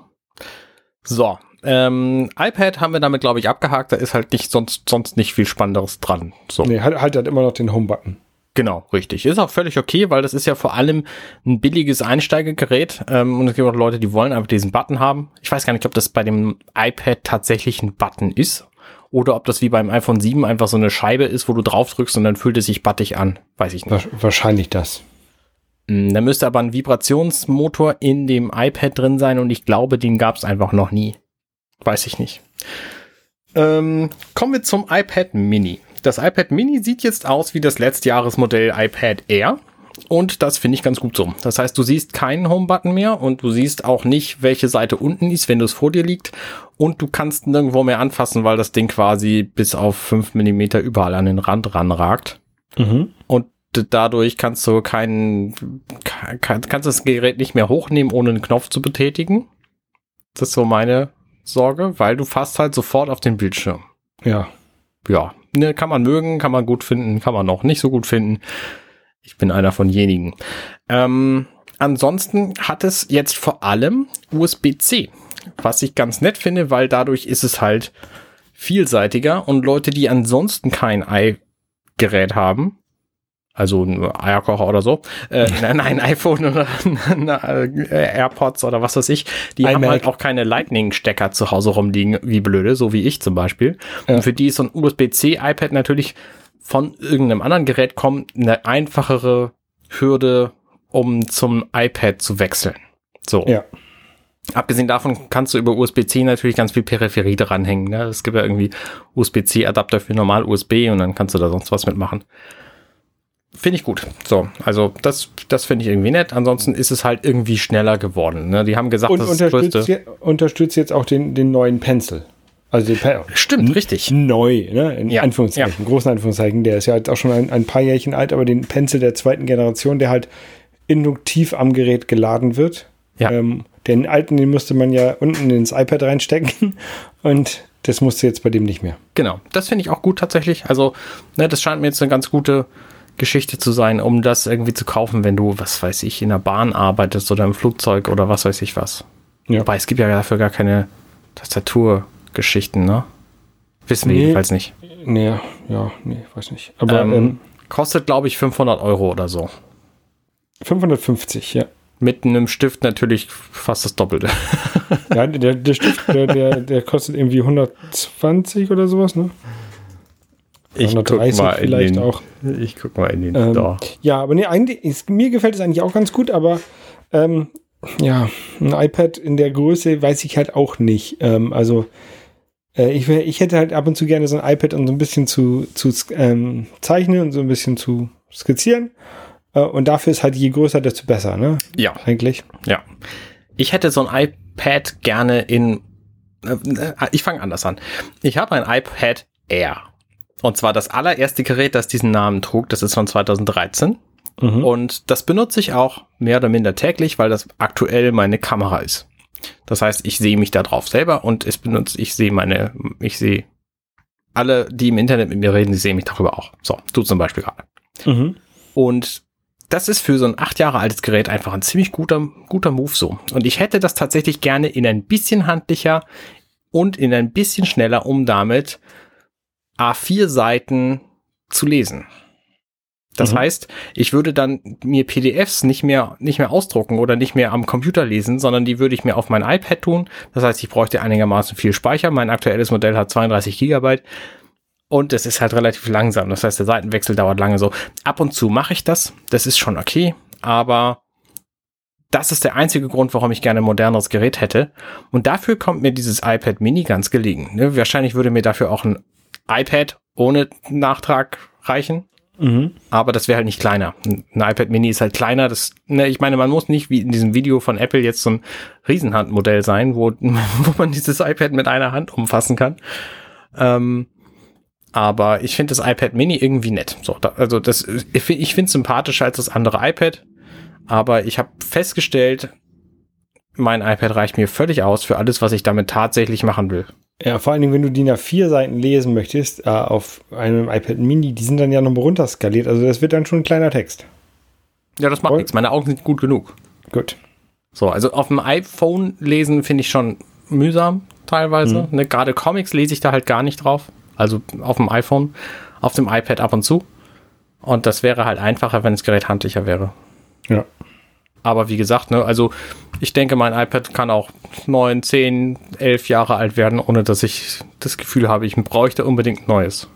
So, ähm, iPad haben wir damit, glaube ich, abgehakt. Da ist halt nicht sonst, sonst nicht viel Spannenderes dran. So. Nee, halt, halt, halt immer noch den Home-Button. Genau, richtig. Ist auch völlig okay, weil das ist ja vor allem ein billiges Einsteigergerät. Ähm, und es gibt auch Leute, die wollen einfach diesen Button haben. Ich weiß gar nicht, ob das bei dem iPad tatsächlich ein Button ist. Oder ob das wie beim iPhone 7 einfach so eine Scheibe ist, wo du drauf drückst und dann fühlt es sich battig an. Weiß ich nicht. Wahrscheinlich das. Mm, Da müsste aber ein Vibrationsmotor in dem iPad drin sein und ich glaube, den gab es einfach noch nie. Weiß ich nicht. Ähm, kommen wir zum iPad Mini. Das iPad Mini sieht jetzt aus wie das Letztjahresmodell iPad Air. Und das finde ich ganz gut so. Das heißt, du siehst keinen Home-Button mehr und du siehst auch nicht, welche Seite unten ist, wenn du es vor dir liegt. Und du kannst nirgendwo mehr anfassen, weil das Ding quasi bis auf 5 Millimeter überall an den Rand ranragt. Mhm. Und dadurch kannst du keinen, kann, kannst das Gerät nicht mehr hochnehmen, ohne einen Knopf zu betätigen. Das ist so meine Sorge, weil du fasst halt sofort auf den Bildschirm. Ja. Ja, ne, kann man mögen, kann man gut finden, kann man auch nicht so gut finden. Ich bin einer von jenigen. Ähm, ansonsten hat es jetzt vor allem USB-C, was ich ganz nett finde, weil dadurch ist es halt vielseitiger und Leute, die ansonsten kein i-Gerät haben, also ein Eierkocher oder so, äh, nein, ein iPhone oder äh, AirPods oder was weiß ich, die haben iMac. halt auch keine Lightning-Stecker zu Hause rumliegen, wie blöde, so wie ich zum Beispiel. Ja. Und für die ist so ein USB-C-iPad natürlich von irgendeinem anderen Gerät kommen, eine einfachere Hürde, um zum iPad zu wechseln. So. Ja. Abgesehen davon kannst du über USB-C natürlich ganz viel Peripherie dranhängen. Ne? Es gibt ja irgendwie USB-C-Adapter für normal USB und dann kannst du da sonst was mitmachen. Finde ich gut. So, also das, das finde ich irgendwie nett. Ansonsten ist es halt irgendwie schneller geworden. Ne? Die haben gesagt, Und das ist das unterstützt, größte. je, unterstützt jetzt auch den, den neuen Pencil. Also den Stimmt, richtig. neu, ne? In Ja, Anführungszeichen, großen Anführungszeichen. Der ist ja jetzt auch schon ein, ein paar Jährchen alt, aber den Pencil der zweiten Generation, der halt induktiv am Gerät geladen wird. Ja. Ähm, den alten, den musste man ja unten ins iPad reinstecken und das musste jetzt bei dem nicht mehr. Genau, das finde ich auch gut tatsächlich. Also, ne, das scheint mir jetzt eine ganz gute Geschichte zu sein, um das irgendwie zu kaufen, wenn du, was weiß ich, in der Bahn arbeitest oder im Flugzeug oder was weiß ich was. Ja. Wobei es gibt ja dafür gar keine Tastaturgeschichten, ne? Wissen wir Nee. jedenfalls nicht. Nee, ja, nee, weiß nicht. Aber Ähm, ähm, Kostet, glaube ich, 500 Euro oder so. 550, ja. Mit einem Stift natürlich fast das Doppelte. Ja, der, der Stift, der, der, der kostet irgendwie 120 oder sowas, ne? Ich guck 130 mal in vielleicht den, auch. Ich guck mal in den Ähm, Store. Ja, aber nee, eigentlich, ist, mir gefällt es eigentlich auch ganz gut, aber ähm, ja, ein iPad in der Größe weiß ich halt auch nicht. Ähm, also äh, ich, ich hätte halt ab und zu gerne so ein iPad, um so ein bisschen zu, zu ähm, zeichnen und so ein bisschen zu skizzieren. Äh, und dafür ist halt je größer, desto besser, ne? Ja. Eigentlich. Ja. Ich hätte so ein iPad gerne in. äh, Ich fange anders an. Ich habe ein iPad Air. Und zwar das allererste Gerät, das diesen Namen trug. Das ist von 2013. Mhm. Und das benutze ich auch mehr oder minder täglich, weil das aktuell meine Kamera ist. Das heißt, ich sehe mich da drauf selber und es benutzt, ich sehe meine, ich sehe alle, die im Internet mit mir reden, die sehen mich darüber auch. So, du zum Beispiel gerade. Mhm. Und das ist für so ein acht Jahre altes Gerät einfach ein ziemlich guter, guter Move so. Und ich hätte das tatsächlich gerne in ein bisschen handlicher und in ein bisschen schneller, um damit A4 Seiten zu lesen. Das Mhm. heißt, ich würde dann mir PDFs nicht mehr, nicht mehr ausdrucken oder nicht mehr am Computer lesen, sondern die würde ich mir auf mein iPad tun. Das heißt, ich bräuchte einigermaßen viel Speicher. Mein aktuelles Modell hat 32 Gigabyte. Und es ist halt relativ langsam. Das heißt, der Seitenwechsel dauert lange so. Ab und zu mache ich das. Das ist schon okay. Aber das ist der einzige Grund, warum ich gerne ein moderneres Gerät hätte. Und dafür kommt mir dieses iPad Mini ganz gelegen. Ne? Wahrscheinlich würde mir dafür auch ein iPad ohne Nachtrag reichen. Mhm. Aber das wäre halt nicht kleiner. Ein iPad Mini ist halt kleiner. Das, ne, ich meine, man muss nicht wie in diesem Video von Apple jetzt so ein Riesenhandmodell sein, wo, wo man dieses iPad mit einer Hand umfassen kann. Ähm, aber ich finde das iPad Mini irgendwie nett. So, da, also das, ich finde ich finde es sympathischer als das andere iPad. Aber ich habe festgestellt, mein iPad reicht mir völlig aus für alles, was ich damit tatsächlich machen will. Ja, vor allen Dingen, wenn du DIN A4 Seiten lesen möchtest, äh, auf einem iPad Mini, die sind dann ja noch runterskaliert. Also das wird dann schon ein kleiner Text. Ja, das macht nichts. Meine Augen sind gut genug. Gut. So, also auf dem iPhone lesen finde ich schon mühsam teilweise. Ne, Gerade Comics lese ich da halt gar nicht drauf. Also auf dem iPhone, auf dem iPad ab und zu. Und das wäre halt einfacher, wenn das Gerät handlicher wäre. Ja. Aber wie gesagt, ne, also ich denke, mein iPad kann auch neun, zehn, elf Jahre alt werden, ohne dass ich das Gefühl habe, ich bräuchte unbedingt Neues.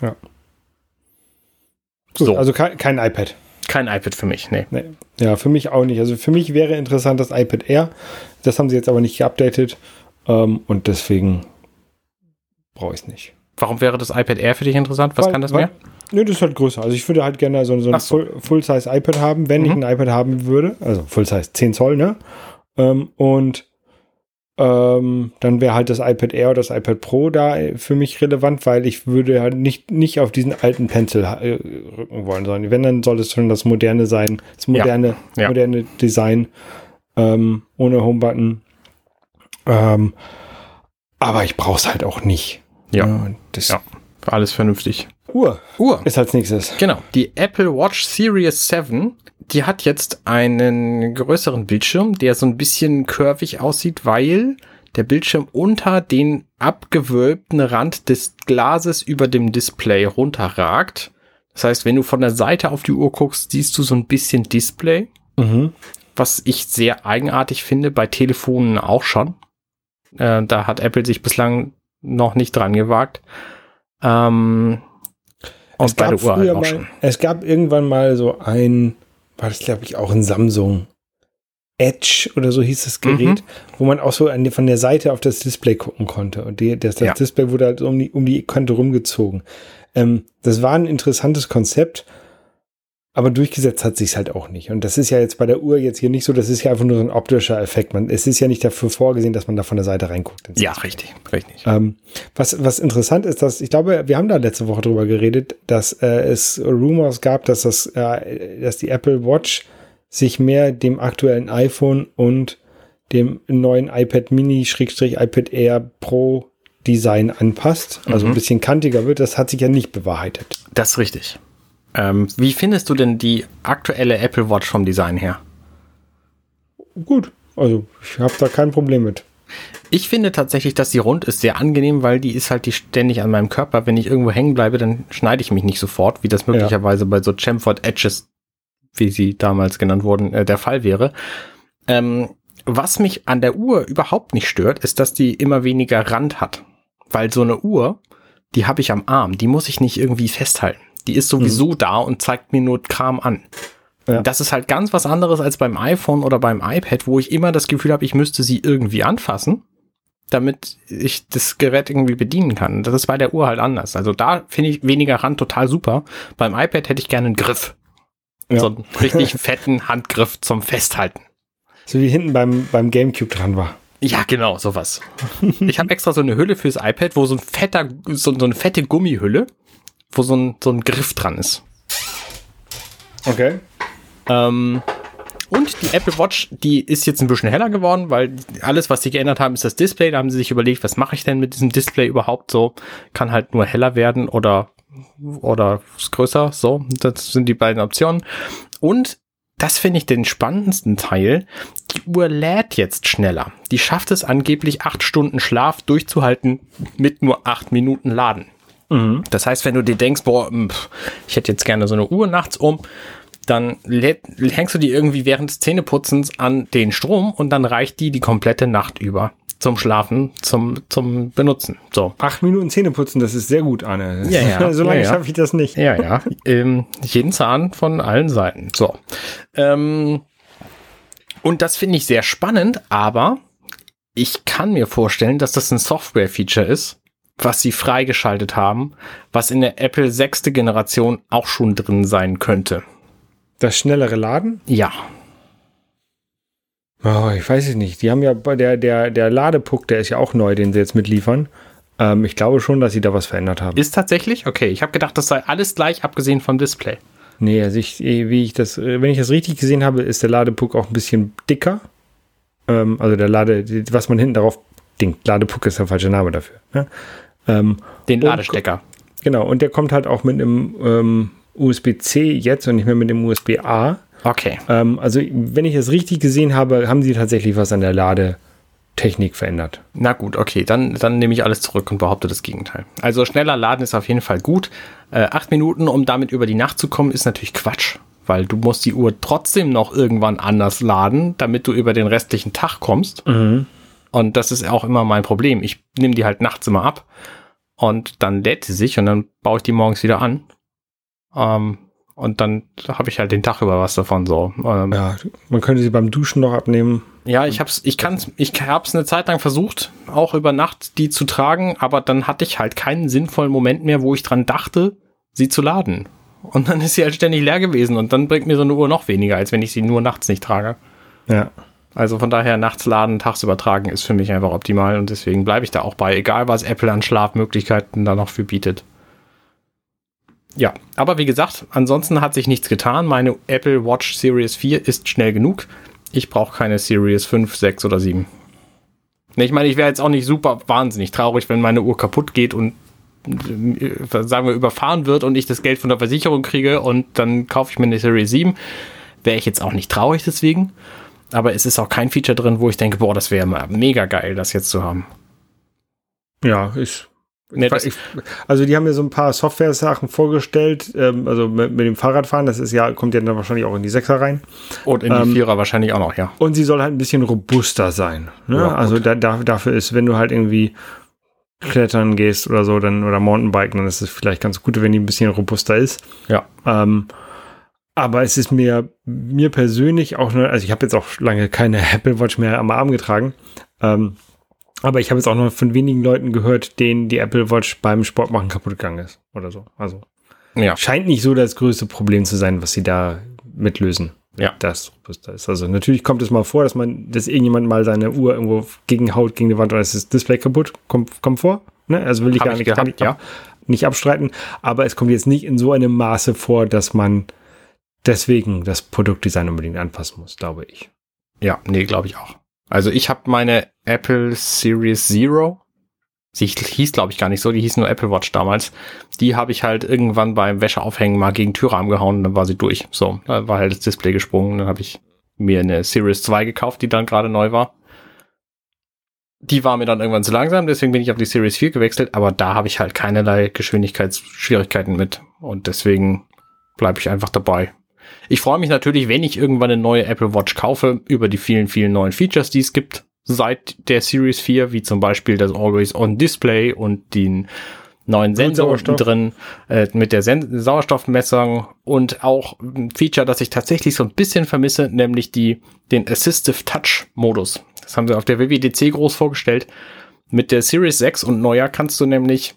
Ja. Gut, So, Also kein, kein iPad. kein iPad für mich, nee. Nee. Ja, für mich auch nicht. Also für mich wäre interessant das iPad Air. Das haben sie jetzt aber nicht geupdatet. Ähm, und deswegen brauche ich es nicht. Warum wäre das iPad Air für dich interessant? Was Weil- kann das weil- mehr? Nö, das ist halt größer. Also ich würde halt gerne so, so ein so. Full- Full-Size iPad haben, wenn ich Mhm. ein iPad haben würde. Also Full-Size 10 Zoll, ne? Ähm, und ähm, dann wäre halt das iPad Air oder das iPad Pro da für mich relevant, weil ich würde halt nicht, nicht auf diesen alten Pencil äh, rücken wollen, sondern wenn, dann soll es schon das moderne sein, das moderne, ja. moderne Design ähm, ohne Homebutton. Ähm, aber ich brauche es halt auch nicht. Ja. und das Ja. Alles vernünftig. Uhr Uhr. ist als nächstes. Genau. Die Apple Watch Series 7, die hat jetzt einen größeren Bildschirm, der so ein bisschen curvig aussieht, weil der Bildschirm unter den abgewölbten Rand des Glases über dem Display runterragt. Das heißt, wenn du von der Seite auf die Uhr guckst, siehst du so ein bisschen Display, Mhm. was ich sehr eigenartig finde, bei Telefonen auch schon. Äh, da hat Apple sich bislang noch nicht dran gewagt. Ähm, Es gab, früher mal, schon. es gab irgendwann mal so ein war das, glaube ich, auch ein Samsung Edge oder so hieß das Gerät, mhm. wo man auch so an, von der Seite auf das Display gucken konnte. Und die, das, das ja. Display wurde halt um die, um die Kante rumgezogen. Ähm, das war ein interessantes Konzept, aber durchgesetzt hat sich halt auch nicht. Und das ist ja jetzt bei der Uhr jetzt hier nicht so, das ist ja einfach nur so ein optischer Effekt. Man, es ist ja nicht dafür vorgesehen, dass man da von der Seite reinguckt. Ja, richtig, richtig. Ähm, was, was interessant ist, dass ich glaube, wir haben da letzte Woche drüber geredet, dass äh, es Rumors gab, dass das, äh, dass die Apple Watch sich mehr dem aktuellen iPhone und dem neuen iPad Mini iPad Air Pro Design anpasst, also mhm. ein bisschen kantiger wird, das hat sich ja nicht bewahrheitet. Das ist richtig. Ähm, wie findest du denn die aktuelle Apple Watch vom Design her? Gut, also ich habe da kein Problem mit. Ich finde tatsächlich, dass die rund ist sehr angenehm, weil die ist halt die ständig an meinem Körper. Wenn ich irgendwo hängen bleibe, dann schneide ich mich nicht sofort, wie das möglicherweise ja. bei so Chamford Edges wie sie damals genannt wurden, äh, der Fall wäre. Ähm, was mich an der Uhr überhaupt nicht stört, ist, dass die immer weniger Rand hat. Weil so eine Uhr, die habe ich am Arm, die muss ich nicht irgendwie festhalten. Die ist sowieso mhm. da und zeigt mir nur Kram an. Ja. Das ist halt ganz was anderes als beim iPhone oder beim iPad, wo ich immer das Gefühl habe, ich müsste sie irgendwie anfassen, damit ich das Gerät irgendwie bedienen kann. Das ist bei der Uhr halt anders. Also da finde ich weniger Rand total super. Beim iPad hätte ich gerne einen Griff. Ja. So einen richtig fetten Handgriff zum Festhalten. So wie hinten beim, beim Gamecube dran war. Ja, genau, sowas. Ich habe extra so eine Hülle fürs iPad, wo so ein fetter, so, so eine fette Gummihülle, wo so ein, so ein Griff dran ist. Okay. Ähm, und die Apple Watch, die ist jetzt ein bisschen heller geworden, weil alles, was sie geändert haben, ist das Display. Da haben sie sich überlegt, was mache ich denn mit diesem Display überhaupt so? Kann halt nur heller werden oder oder ist größer. So, das sind die beiden Optionen. Und das finde ich den spannendsten Teil. Die Uhr lädt jetzt schneller. Die schafft es angeblich acht Stunden Schlaf durchzuhalten mit nur acht Minuten Laden. Mhm. Das heißt, wenn du dir denkst, boah, ich hätte jetzt gerne so eine Uhr nachts um, dann hängst du die irgendwie während des Zähneputzens an den Strom und dann reicht die die komplette Nacht über zum Schlafen, zum, zum Benutzen. So. Acht Minuten Zähne putzen, das ist sehr gut, Anne. Ja, ja. so lange ja, ja. schaffe ich das nicht. Ja, ja. ähm, jeden Zahn von allen Seiten. So. Ähm, und das finde ich sehr spannend, aber ich kann mir vorstellen, dass das ein Software-Feature ist, was sie freigeschaltet haben, was in der Apple sechste Generation auch schon drin sein könnte. Das schnellere Laden? Ja. Oh, ich weiß es nicht. Die haben ja der, der, der Ladepuck, der ist ja auch neu, den sie jetzt mitliefern. Ähm, ich glaube schon, dass sie da was verändert haben. Ist tatsächlich? Okay, ich habe gedacht, das sei alles gleich, abgesehen vom Display. Nee, also ich, wie ich das, wenn ich das richtig gesehen habe, ist der Ladepuck auch ein bisschen dicker. Ähm, also der Lade, was man hinten darauf denkt. Ladepuck ist der falsche Name dafür. Ne? Ähm, Den Ladestecker. Und, genau, und der kommt halt auch mit einem ähm, USB-C jetzt und nicht mehr mit dem USB-A. Okay. Ähm, also, wenn ich es richtig gesehen habe, haben sie tatsächlich was an der Ladetechnik verändert. Na gut, okay, dann, dann nehme ich alles zurück und behaupte das Gegenteil. Also schneller laden ist auf jeden Fall gut. Äh, acht Minuten, um damit über die Nacht zu kommen, ist natürlich Quatsch, weil du musst die Uhr trotzdem noch irgendwann anders laden, damit du über den restlichen Tag kommst. Mhm. Und das ist auch immer mein Problem. Ich nehme die halt nachts immer ab und dann lädt sie sich und dann baue ich die morgens wieder an. Ähm, und dann habe ich halt den Tag über was davon so. Ähm, ja, man könnte sie beim Duschen noch abnehmen. Ja, ich hab's, ich kann's, ich hab's eine Zeit lang versucht, auch über Nacht die zu tragen, aber dann hatte ich halt keinen sinnvollen Moment mehr, wo ich dran dachte, sie zu laden. Und dann ist sie halt ständig leer gewesen und dann bringt mir so eine Uhr noch weniger, als wenn ich sie nur nachts nicht trage. Ja. Also von daher nachts laden, tags übertragen ist für mich einfach optimal und deswegen bleibe ich da auch bei, egal was Apple an Schlafmöglichkeiten da noch für bietet. Ja, aber wie gesagt, ansonsten hat sich nichts getan. Meine Apple Watch Series 4 ist schnell genug. Ich brauche keine Series 5, 6 oder 7. Ich meine, ich wäre jetzt auch nicht super wahnsinnig traurig, wenn meine Uhr kaputt geht und äh, sagen wir überfahren wird und ich das Geld von der Versicherung kriege und dann kaufe ich mir eine Series 7. Wäre ich jetzt auch nicht traurig deswegen. Aber es ist auch kein Feature drin, wo ich denke, boah, das wäre mega geil, das jetzt zu haben. Ja, ist Nee, ich, also die haben mir so ein paar Software-Sachen vorgestellt, ähm, also mit, mit, dem Fahrradfahren, das ist ja, kommt ja dann wahrscheinlich auch in die Sechser rein. Und in die ähm, Vierer wahrscheinlich auch noch, ja. Und sie soll halt ein bisschen robuster sein. Ne? Ja, also da, da, dafür ist, wenn du halt irgendwie klettern gehst oder so, dann oder Mountainbiken, dann ist es vielleicht ganz gut, wenn die ein bisschen robuster ist. Ja. Ähm, Aber es ist mir, mir persönlich auch nur, also ich habe jetzt auch lange keine Apple Watch mehr am Arm getragen. Ähm, aber ich habe jetzt auch noch von wenigen Leuten gehört, denen die Apple Watch beim Sportmachen kaputt gegangen ist oder so. Also ja. scheint nicht so das größte Problem zu sein, was sie da mitlösen. Ja. Das robuster ist. Also natürlich kommt es mal vor, dass man, dass irgendjemand mal seine Uhr irgendwo gegen Haut, gegen die Wand oder ist das Display kaputt. Kommt, kommt vor. Ne? Also will ich Hab gar ich nicht, gehabt, ja. nicht abstreiten. Aber es kommt jetzt nicht in so einem Maße vor, dass man deswegen das Produktdesign unbedingt anpassen muss, glaube ich. Ja, nee, glaube ich auch. Also ich habe meine Apple Series Zero, sie hieß glaube ich gar nicht so, die hieß nur Apple Watch damals. Die habe ich halt irgendwann beim Wäscheaufhängen mal gegen Türrahmen gehauen und dann war sie durch. So, da war halt das Display gesprungen, dann habe ich mir eine Series 2 gekauft, die dann gerade neu war. Die war mir dann irgendwann zu langsam, deswegen bin ich auf die Series 4 gewechselt, aber da habe ich halt keinerlei Geschwindigkeitsschwierigkeiten mit und deswegen bleibe ich einfach dabei. Ich freue mich natürlich, wenn ich irgendwann eine neue Apple Watch kaufe, über die vielen, vielen neuen Features, die es gibt seit der Series 4, wie zum Beispiel das Always-On-Display und den neuen Sensor drin äh, mit der Sen Sauerstoffmessung und auch ein Feature, das ich tatsächlich so ein bisschen vermisse, nämlich die, den Assistive Touch Modus. Das haben sie auf der WWDC groß vorgestellt. Mit der Series 6 und neuer kannst du nämlich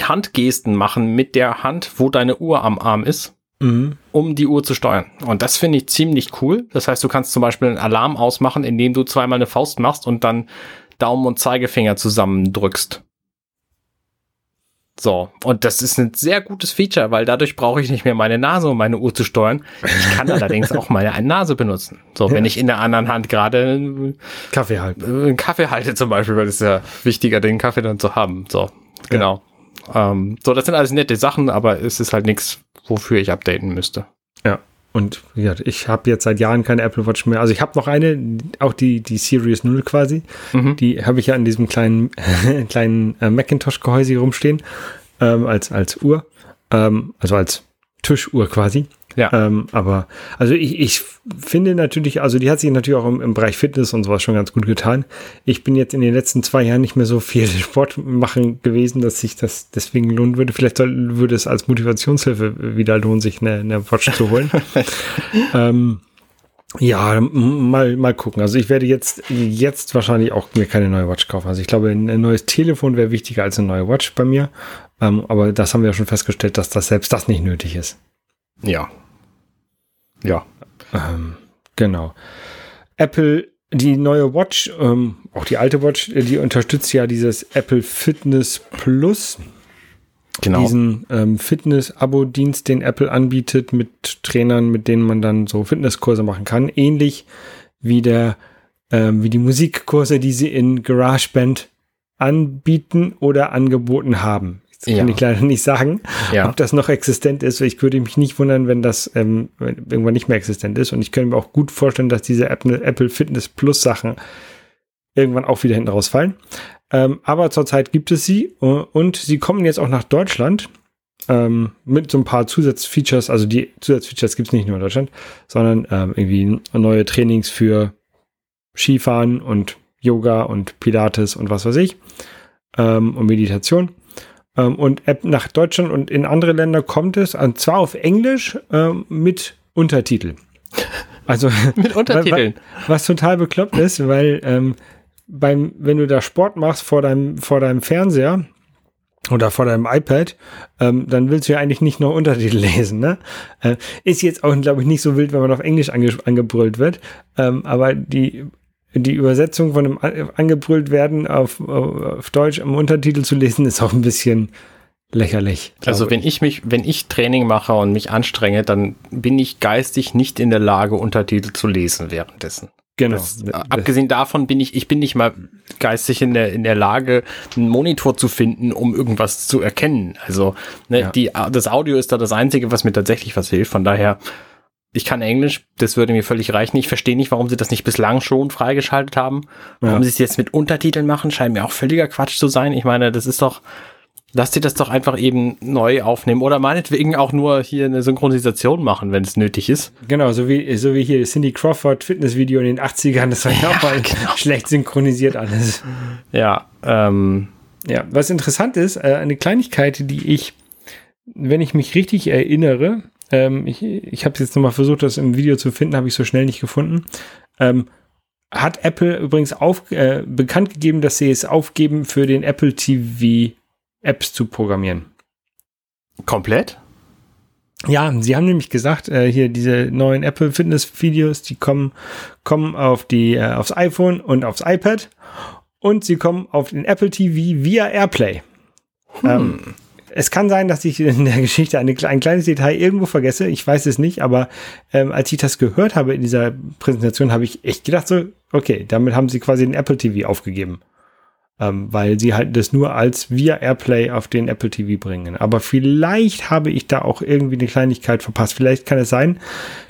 Handgesten machen mit der Hand, wo deine Uhr am Arm ist mhm. um die Uhr zu steuern. Und das finde ich ziemlich cool. Das heißt, du kannst zum Beispiel einen Alarm ausmachen, indem du zweimal eine Faust machst und dann Daumen und Zeigefinger zusammendrückst. So, und das ist ein sehr gutes Feature, weil dadurch brauche ich nicht mehr meine Nase, um meine Uhr zu steuern. Ich kann allerdings auch meine Nase benutzen. So, ja. wenn ich in der anderen Hand gerade Kaffee halte. Einen Kaffee halte zum Beispiel, weil es ja wichtiger, den Kaffee dann zu haben. So, genau. Ja. Ähm, so, das sind alles nette Sachen, aber es ist halt nichts, wofür ich updaten müsste. Ja. Und ja, ich habe jetzt seit Jahren keine Apple Watch mehr. Also ich habe noch eine, auch die, die Series 0 quasi. Mhm. Die habe ich ja in diesem kleinen, kleinen äh, Macintosh-Gehäuse rumstehen, ähm, als, als Uhr. Ähm, also als Tischuhr quasi. Ja. Ähm, aber also ich, ich finde natürlich, also die hat sich natürlich auch im, im, Bereich Fitness und sowas schon ganz gut getan. Ich bin jetzt in den letzten zwei Jahren nicht mehr so viel Sport machen gewesen, dass sich das deswegen lohnen würde. Vielleicht soll, würde es als Motivationshilfe wieder lohnen, sich eine, eine Watch zu holen. ähm, ja, mal, mal gucken. Also ich werde jetzt, jetzt wahrscheinlich auch mir keine neue Watch kaufen. Also ich glaube, ein, neues Telefon wäre wichtiger als eine neue Watch bei mir. Ähm, aber das haben wir ja schon festgestellt, dass das selbst das nicht nötig ist. Ja. Ja. Ähm, genau. Apple, die neue Watch, ähm, auch die alte Watch, die unterstützt ja dieses Apple Fitness Plus. Genau. Diesen ähm, Fitness-Abo-Dienst, den Apple anbietet mit Trainern, mit denen man dann so Fitnesskurse machen kann. Ähnlich wie der, ähm, wie die Musikkurse, die sie in GarageBand anbieten oder angeboten haben. Das ja. kann ich leider nicht sagen, ja. ob das noch existent ist. Ich würde mich nicht wundern, wenn das ähm, irgendwann nicht mehr existent ist. Und ich könnte mir auch gut vorstellen, dass diese Apple Fitness Plus Sachen irgendwann auch wieder hinten rausfallen. Ähm, aber zurzeit gibt es sie äh, und sie kommen jetzt auch nach Deutschland ähm, mit so ein paar Zusatzfeatures. Also die Zusatzfeatures gibt es nicht nur in Deutschland, sondern ähm, irgendwie neue Trainings für Skifahren und Yoga und Pilates und was weiß ich ähm, und Meditation. Ähm, und App nach Deutschland und in andere Länder kommt es, und zwar auf Englisch ähm, mit Untertitel. Also mit Untertiteln. Was, was total bekloppt ist, weil ähm, beim, wenn du da Sport machst vor deinem, vor deinem Fernseher oder vor deinem iPad, ähm, dann willst du ja eigentlich nicht nur Untertitel lesen. Ne? Äh, ist jetzt auch, glaube ich, nicht so wild, wenn man auf Englisch ange angebrüllt wird. Ähm, aber die die Übersetzung von einem angebrüllt werden auf, auf Deutsch im Untertitel zu lesen, ist auch ein bisschen lächerlich. Also wenn ich. ich mich, wenn ich Training mache und mich anstrenge, dann bin ich geistig nicht in der Lage, Untertitel zu lesen währenddessen. Genau. Das, abgesehen davon bin ich, ich bin nicht mal geistig in der, in der Lage, einen Monitor zu finden, um irgendwas zu erkennen. Also, ne, ja. die, das Audio ist da das Einzige, was mir tatsächlich was hilft. Von daher, ich kann Englisch, das würde mir völlig reichen. Ich verstehe nicht, warum sie das nicht bislang schon freigeschaltet haben. Warum ja. sie es jetzt mit Untertiteln machen, scheint mir auch völliger Quatsch zu sein. Ich meine, das ist doch, lass dir das doch einfach eben neu aufnehmen oder meinetwegen auch nur hier eine Synchronisation machen, wenn es nötig ist. Genau, so wie, so wie hier Cindy Crawford Fitnessvideo in den 80ern, das war ja auch mal genau. schlecht synchronisiert alles. Ja, ähm. Ja, was interessant ist, äh, eine Kleinigkeit, die ich, wenn ich mich richtig erinnere, ähm, ich, ich habe jetzt nochmal versucht, das im Video zu finden, habe ich so schnell nicht gefunden. Ähm, hat Apple übrigens auf, äh, bekannt gegeben, dass sie es aufgeben, für den Apple TV Apps zu programmieren. Komplett? Ja, sie haben nämlich gesagt, äh, hier diese neuen Apple Fitness Videos, die kommen, kommen auf die, äh, aufs iPhone und aufs iPad und sie kommen auf den Apple TV via AirPlay. Hm. Ähm, es kann sein, dass ich in der Geschichte eine, ein kleines Detail irgendwo vergesse. Ich weiß es nicht, aber ähm, als ich das gehört habe in dieser Präsentation, habe ich echt gedacht so, okay, damit haben sie quasi den Apple TV aufgegeben. Ähm, weil sie halt das nur als via Airplay auf den Apple TV bringen. Aber vielleicht habe ich da auch irgendwie eine Kleinigkeit verpasst. Vielleicht kann es sein,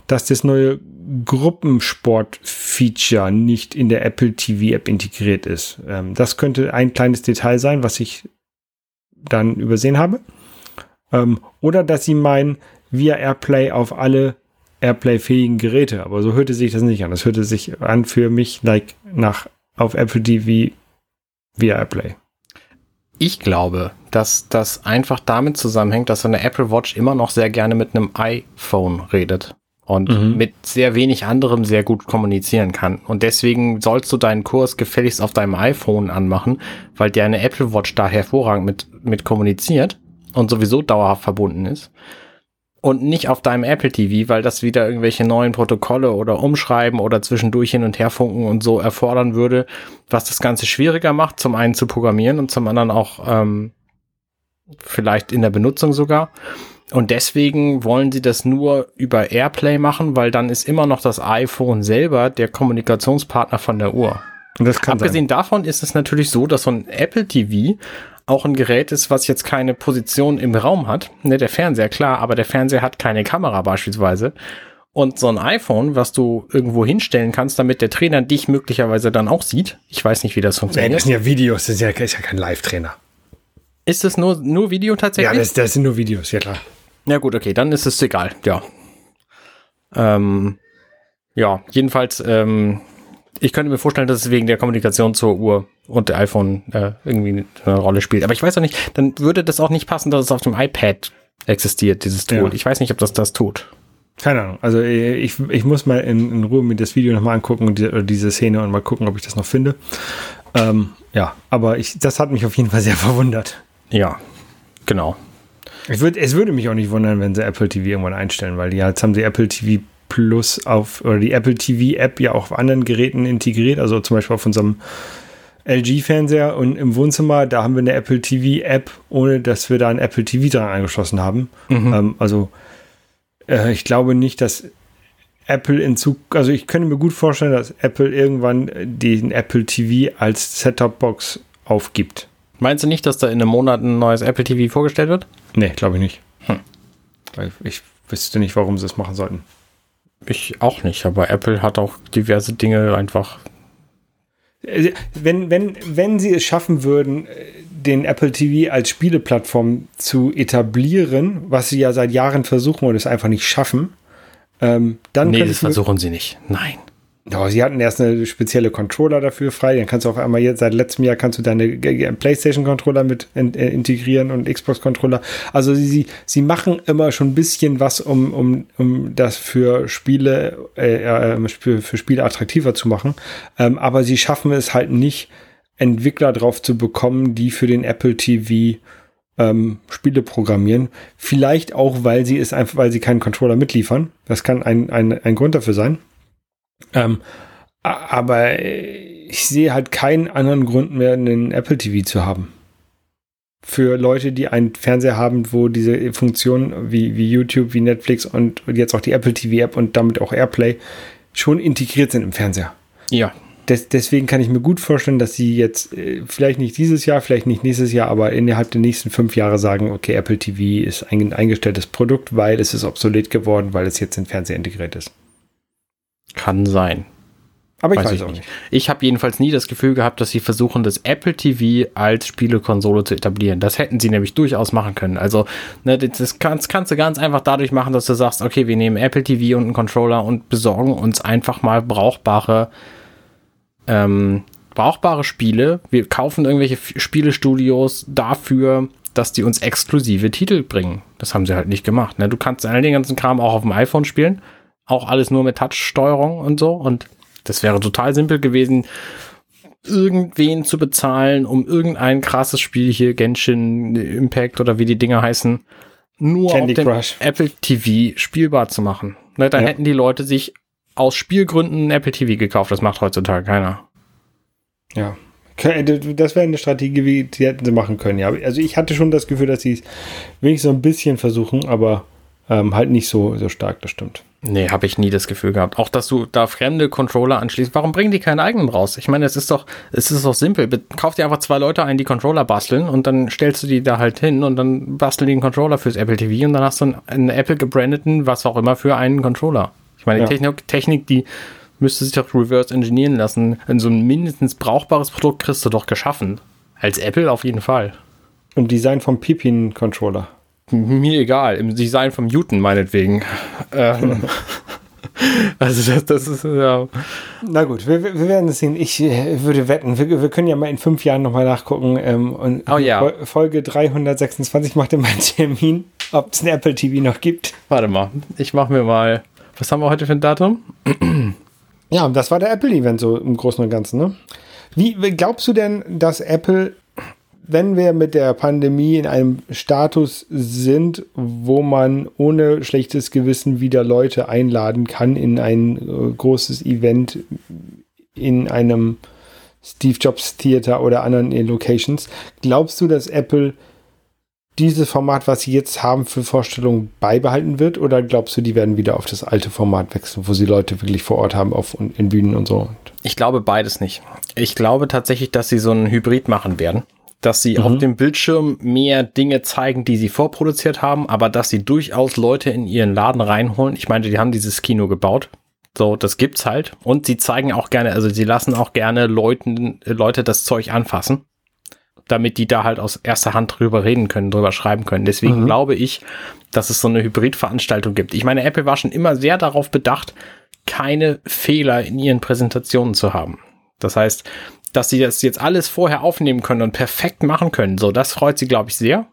dass das neue Gruppensport-Feature nicht in der Apple TV-App integriert ist. Ähm, das könnte ein kleines Detail sein, was ich dann übersehen habe. Ähm, oder dass sie meinen, via Airplay auf alle Airplay-fähigen Geräte. Aber so hörte sich das nicht an. Das hörte sich an für mich like nach auf Apple TV via AirPlay. Ich glaube, dass das einfach damit zusammenhängt, dass so eine Apple Watch immer noch sehr gerne mit einem iPhone redet und mhm. mit sehr wenig anderem sehr gut kommunizieren kann. Und deswegen sollst du deinen Kurs gefälligst auf deinem iPhone anmachen, weil dir eine Apple Watch da hervorragend mit, mit kommuniziert und sowieso dauerhaft verbunden ist und nicht auf deinem Apple TV, weil das wieder irgendwelche neuen Protokolle oder Umschreiben oder zwischendurch hin und her funken und so erfordern würde, was das Ganze schwieriger macht, zum einen zu programmieren und zum anderen auch ähm, vielleicht in der Benutzung sogar. Und deswegen wollen sie das nur über AirPlay machen, weil dann ist immer noch das iPhone selber der Kommunikationspartner von der Uhr. Abgesehen sein. davon ist es natürlich so, dass so ein Apple TV auch ein Gerät ist, was jetzt keine Position im Raum hat. Ne, der Fernseher, klar, aber der Fernseher hat keine Kamera beispielsweise. Und so ein iPhone, was du irgendwo hinstellen kannst, damit der Trainer dich möglicherweise dann auch sieht. Ich weiß nicht, wie das funktioniert. Nee, das sind ja Videos, das ist ja, ist ja kein Live-Trainer. Ist das nur, nur Video tatsächlich? Ja, das, das sind nur Videos, ja klar. Ja gut, okay, dann ist es egal, ja. Ähm, ja, jedenfalls, ähm, ich könnte mir vorstellen, dass es wegen der Kommunikation zur Uhr und der iPhone äh, irgendwie eine Rolle spielt. Aber ich weiß auch nicht, dann würde das auch nicht passen, dass es auf dem iPad existiert, dieses Tool. Ja. Ich weiß nicht, ob das das tut. Keine Ahnung. Also äh, ich, ich muss mal in, in Ruhe mir das Video nochmal angucken und die, diese Szene und mal gucken, ob ich das noch finde. Ähm, ja, aber ich, das hat mich auf jeden Fall sehr verwundert. Ja, genau. Ich würd, es würde mich auch nicht wundern, wenn sie Apple TV irgendwann einstellen, weil ja, jetzt haben sie Apple TV Plus auf, oder die Apple TV App ja auch auf anderen Geräten integriert, also zum Beispiel auf unserem LG-Fernseher und im Wohnzimmer, da haben wir eine Apple TV-App, ohne dass wir da ein Apple TV dran angeschlossen haben. Mhm. Ähm, also äh, ich glaube nicht, dass Apple in Zukunft, also ich könnte mir gut vorstellen, dass Apple irgendwann den Apple TV als Setup-Box aufgibt. Meinst du nicht, dass da in einem Monat ein neues Apple TV vorgestellt wird? Nee, glaube ich nicht. Hm. Weil ich wüsste nicht, warum sie es machen sollten. Ich auch nicht, aber Apple hat auch diverse Dinge einfach äh, wenn, wenn, wenn sie es schaffen würden, den Apple TV als Spieleplattform zu etablieren, was sie ja seit Jahren versuchen und es einfach nicht schaffen, ähm, dann. Nee, das versuchen sie nicht. Nein. Oh, sie hatten erst eine spezielle Controller dafür frei. Dann kannst du auf einmal jetzt seit letztem Jahr kannst du deine PlayStation-Controller mit äh, integrieren und Xbox-Controller. Also sie, sie machen immer schon ein bisschen was, um, um, um das für Spiele, äh, äh, für, für Spiele attraktiver zu machen. Ähm, aber sie schaffen es halt nicht, Entwickler drauf zu bekommen, die für den Apple TV ähm, Spiele programmieren. Vielleicht auch, weil sie es einfach, weil sie keinen Controller mitliefern. Das kann ein, ein, ein Grund dafür sein. Ähm, aber ich sehe halt keinen anderen Grund mehr, einen Apple TV zu haben. Für Leute, die einen Fernseher haben, wo diese Funktionen wie, wie YouTube, wie Netflix und jetzt auch die Apple TV App und damit auch Airplay schon integriert sind im Fernseher. Ja. Des, deswegen kann ich mir gut vorstellen, dass sie jetzt äh, vielleicht nicht dieses Jahr, vielleicht nicht nächstes Jahr, aber innerhalb der nächsten fünf Jahre sagen, okay, Apple TV ist ein eingestelltes Produkt, weil es ist obsolet geworden, weil es jetzt in Fernseher integriert ist. Kann sein. Aber ich weiß, weiß ich auch nicht. Ich habe jedenfalls nie das Gefühl gehabt, dass sie versuchen, das Apple TV als Spielekonsole zu etablieren. Das hätten sie nämlich durchaus machen können. Also, ne, das kannst, kannst du ganz einfach dadurch machen, dass du sagst, okay, wir nehmen Apple TV und einen Controller und besorgen uns einfach mal brauchbare, ähm, brauchbare Spiele. Wir kaufen irgendwelche Spielestudios dafür dass die uns exklusive Titel bringen. Das haben sie halt nicht gemacht. Ne? Du kannst all den ganzen Kram auch auf dem iPhone spielen. Auch alles nur mit Touch-Steuerung und so. Und das wäre total simpel gewesen, irgendwen zu bezahlen, um irgendein krasses Spiel hier, Genshin Impact oder wie die Dinger heißen, nur Candy auf dem Crush. Apple TV spielbar zu machen. Ne, dann ja. hätten die Leute sich aus Spielgründen ein Apple TV gekauft. Das macht heutzutage keiner. Ja. Das wäre eine Strategie, die hätten sie machen können, ja. Also ich hatte schon das Gefühl, dass sie es wenigstens so ein bisschen versuchen, aber ähm, halt nicht so, so stark, das stimmt. Nee, habe ich nie das Gefühl gehabt. Auch, dass du da fremde Controller anschließt. Warum bringen die keinen eigenen raus? Ich meine, es ist doch, es ist doch simpel. Kauf dir einfach zwei Leute ein, die Controller basteln und dann stellst du die da halt hin und dann basteln die einen Controller fürs Apple TV und dann hast du einen, einen Apple gebrandeten, was auch immer, für einen Controller. Ich meine, die ja. Technik, Technik, die müsste sich doch reverse engineeren lassen. In so ein mindestens brauchbares Produkt kriegst du doch geschaffen. Als Apple auf jeden Fall. Im Design vom Pippin-Controller. Mir egal, im Design vom Newton meinetwegen. Ähm, also das, das ist ja. Na gut, wir, wir werden es sehen. Ich äh, würde wetten, wir, wir, können ja mal in fünf Jahren nochmal nachgucken. Ähm, und oh, ja. Folge 326 macht immer einen Termin, ob es ein Apple TV noch gibt. Warte mal, ich mache mir mal. Was haben wir heute für ein Datum? ja, das war der Apple-Event so im Großen und Ganzen. Ne? Wie glaubst du denn, dass Apple wenn wir mit der Pandemie in einem Status sind, wo man ohne schlechtes Gewissen wieder Leute einladen kann in ein äh, großes Event in einem Steve Jobs Theater oder anderen Locations, glaubst du, dass Apple dieses Format, was sie jetzt haben für Vorstellungen, beibehalten wird? Oder glaubst du, die werden wieder auf das alte Format wechseln, wo sie Leute wirklich vor Ort haben, auf, in Bühnen und so? Ich glaube beides nicht. Ich glaube tatsächlich, dass sie so einen Hybrid machen werden dass sie mhm. auf dem Bildschirm mehr Dinge zeigen, die sie vorproduziert haben, aber dass sie durchaus Leute in ihren Laden reinholen. Ich meine, die haben dieses Kino gebaut. So, das gibt's halt. Und sie zeigen auch gerne, also sie lassen auch gerne Leuten, Leute das Zeug anfassen, damit die da halt aus erster Hand drüber reden können, drüber schreiben können. Deswegen mhm. glaube ich, dass es so eine Hybridveranstaltung gibt. Ich meine, Apple war schon immer sehr darauf bedacht, keine Fehler in ihren Präsentationen zu haben. Das heißt, dass sie das jetzt alles vorher aufnehmen können und perfekt machen können. So, das freut sie, glaube ich, sehr.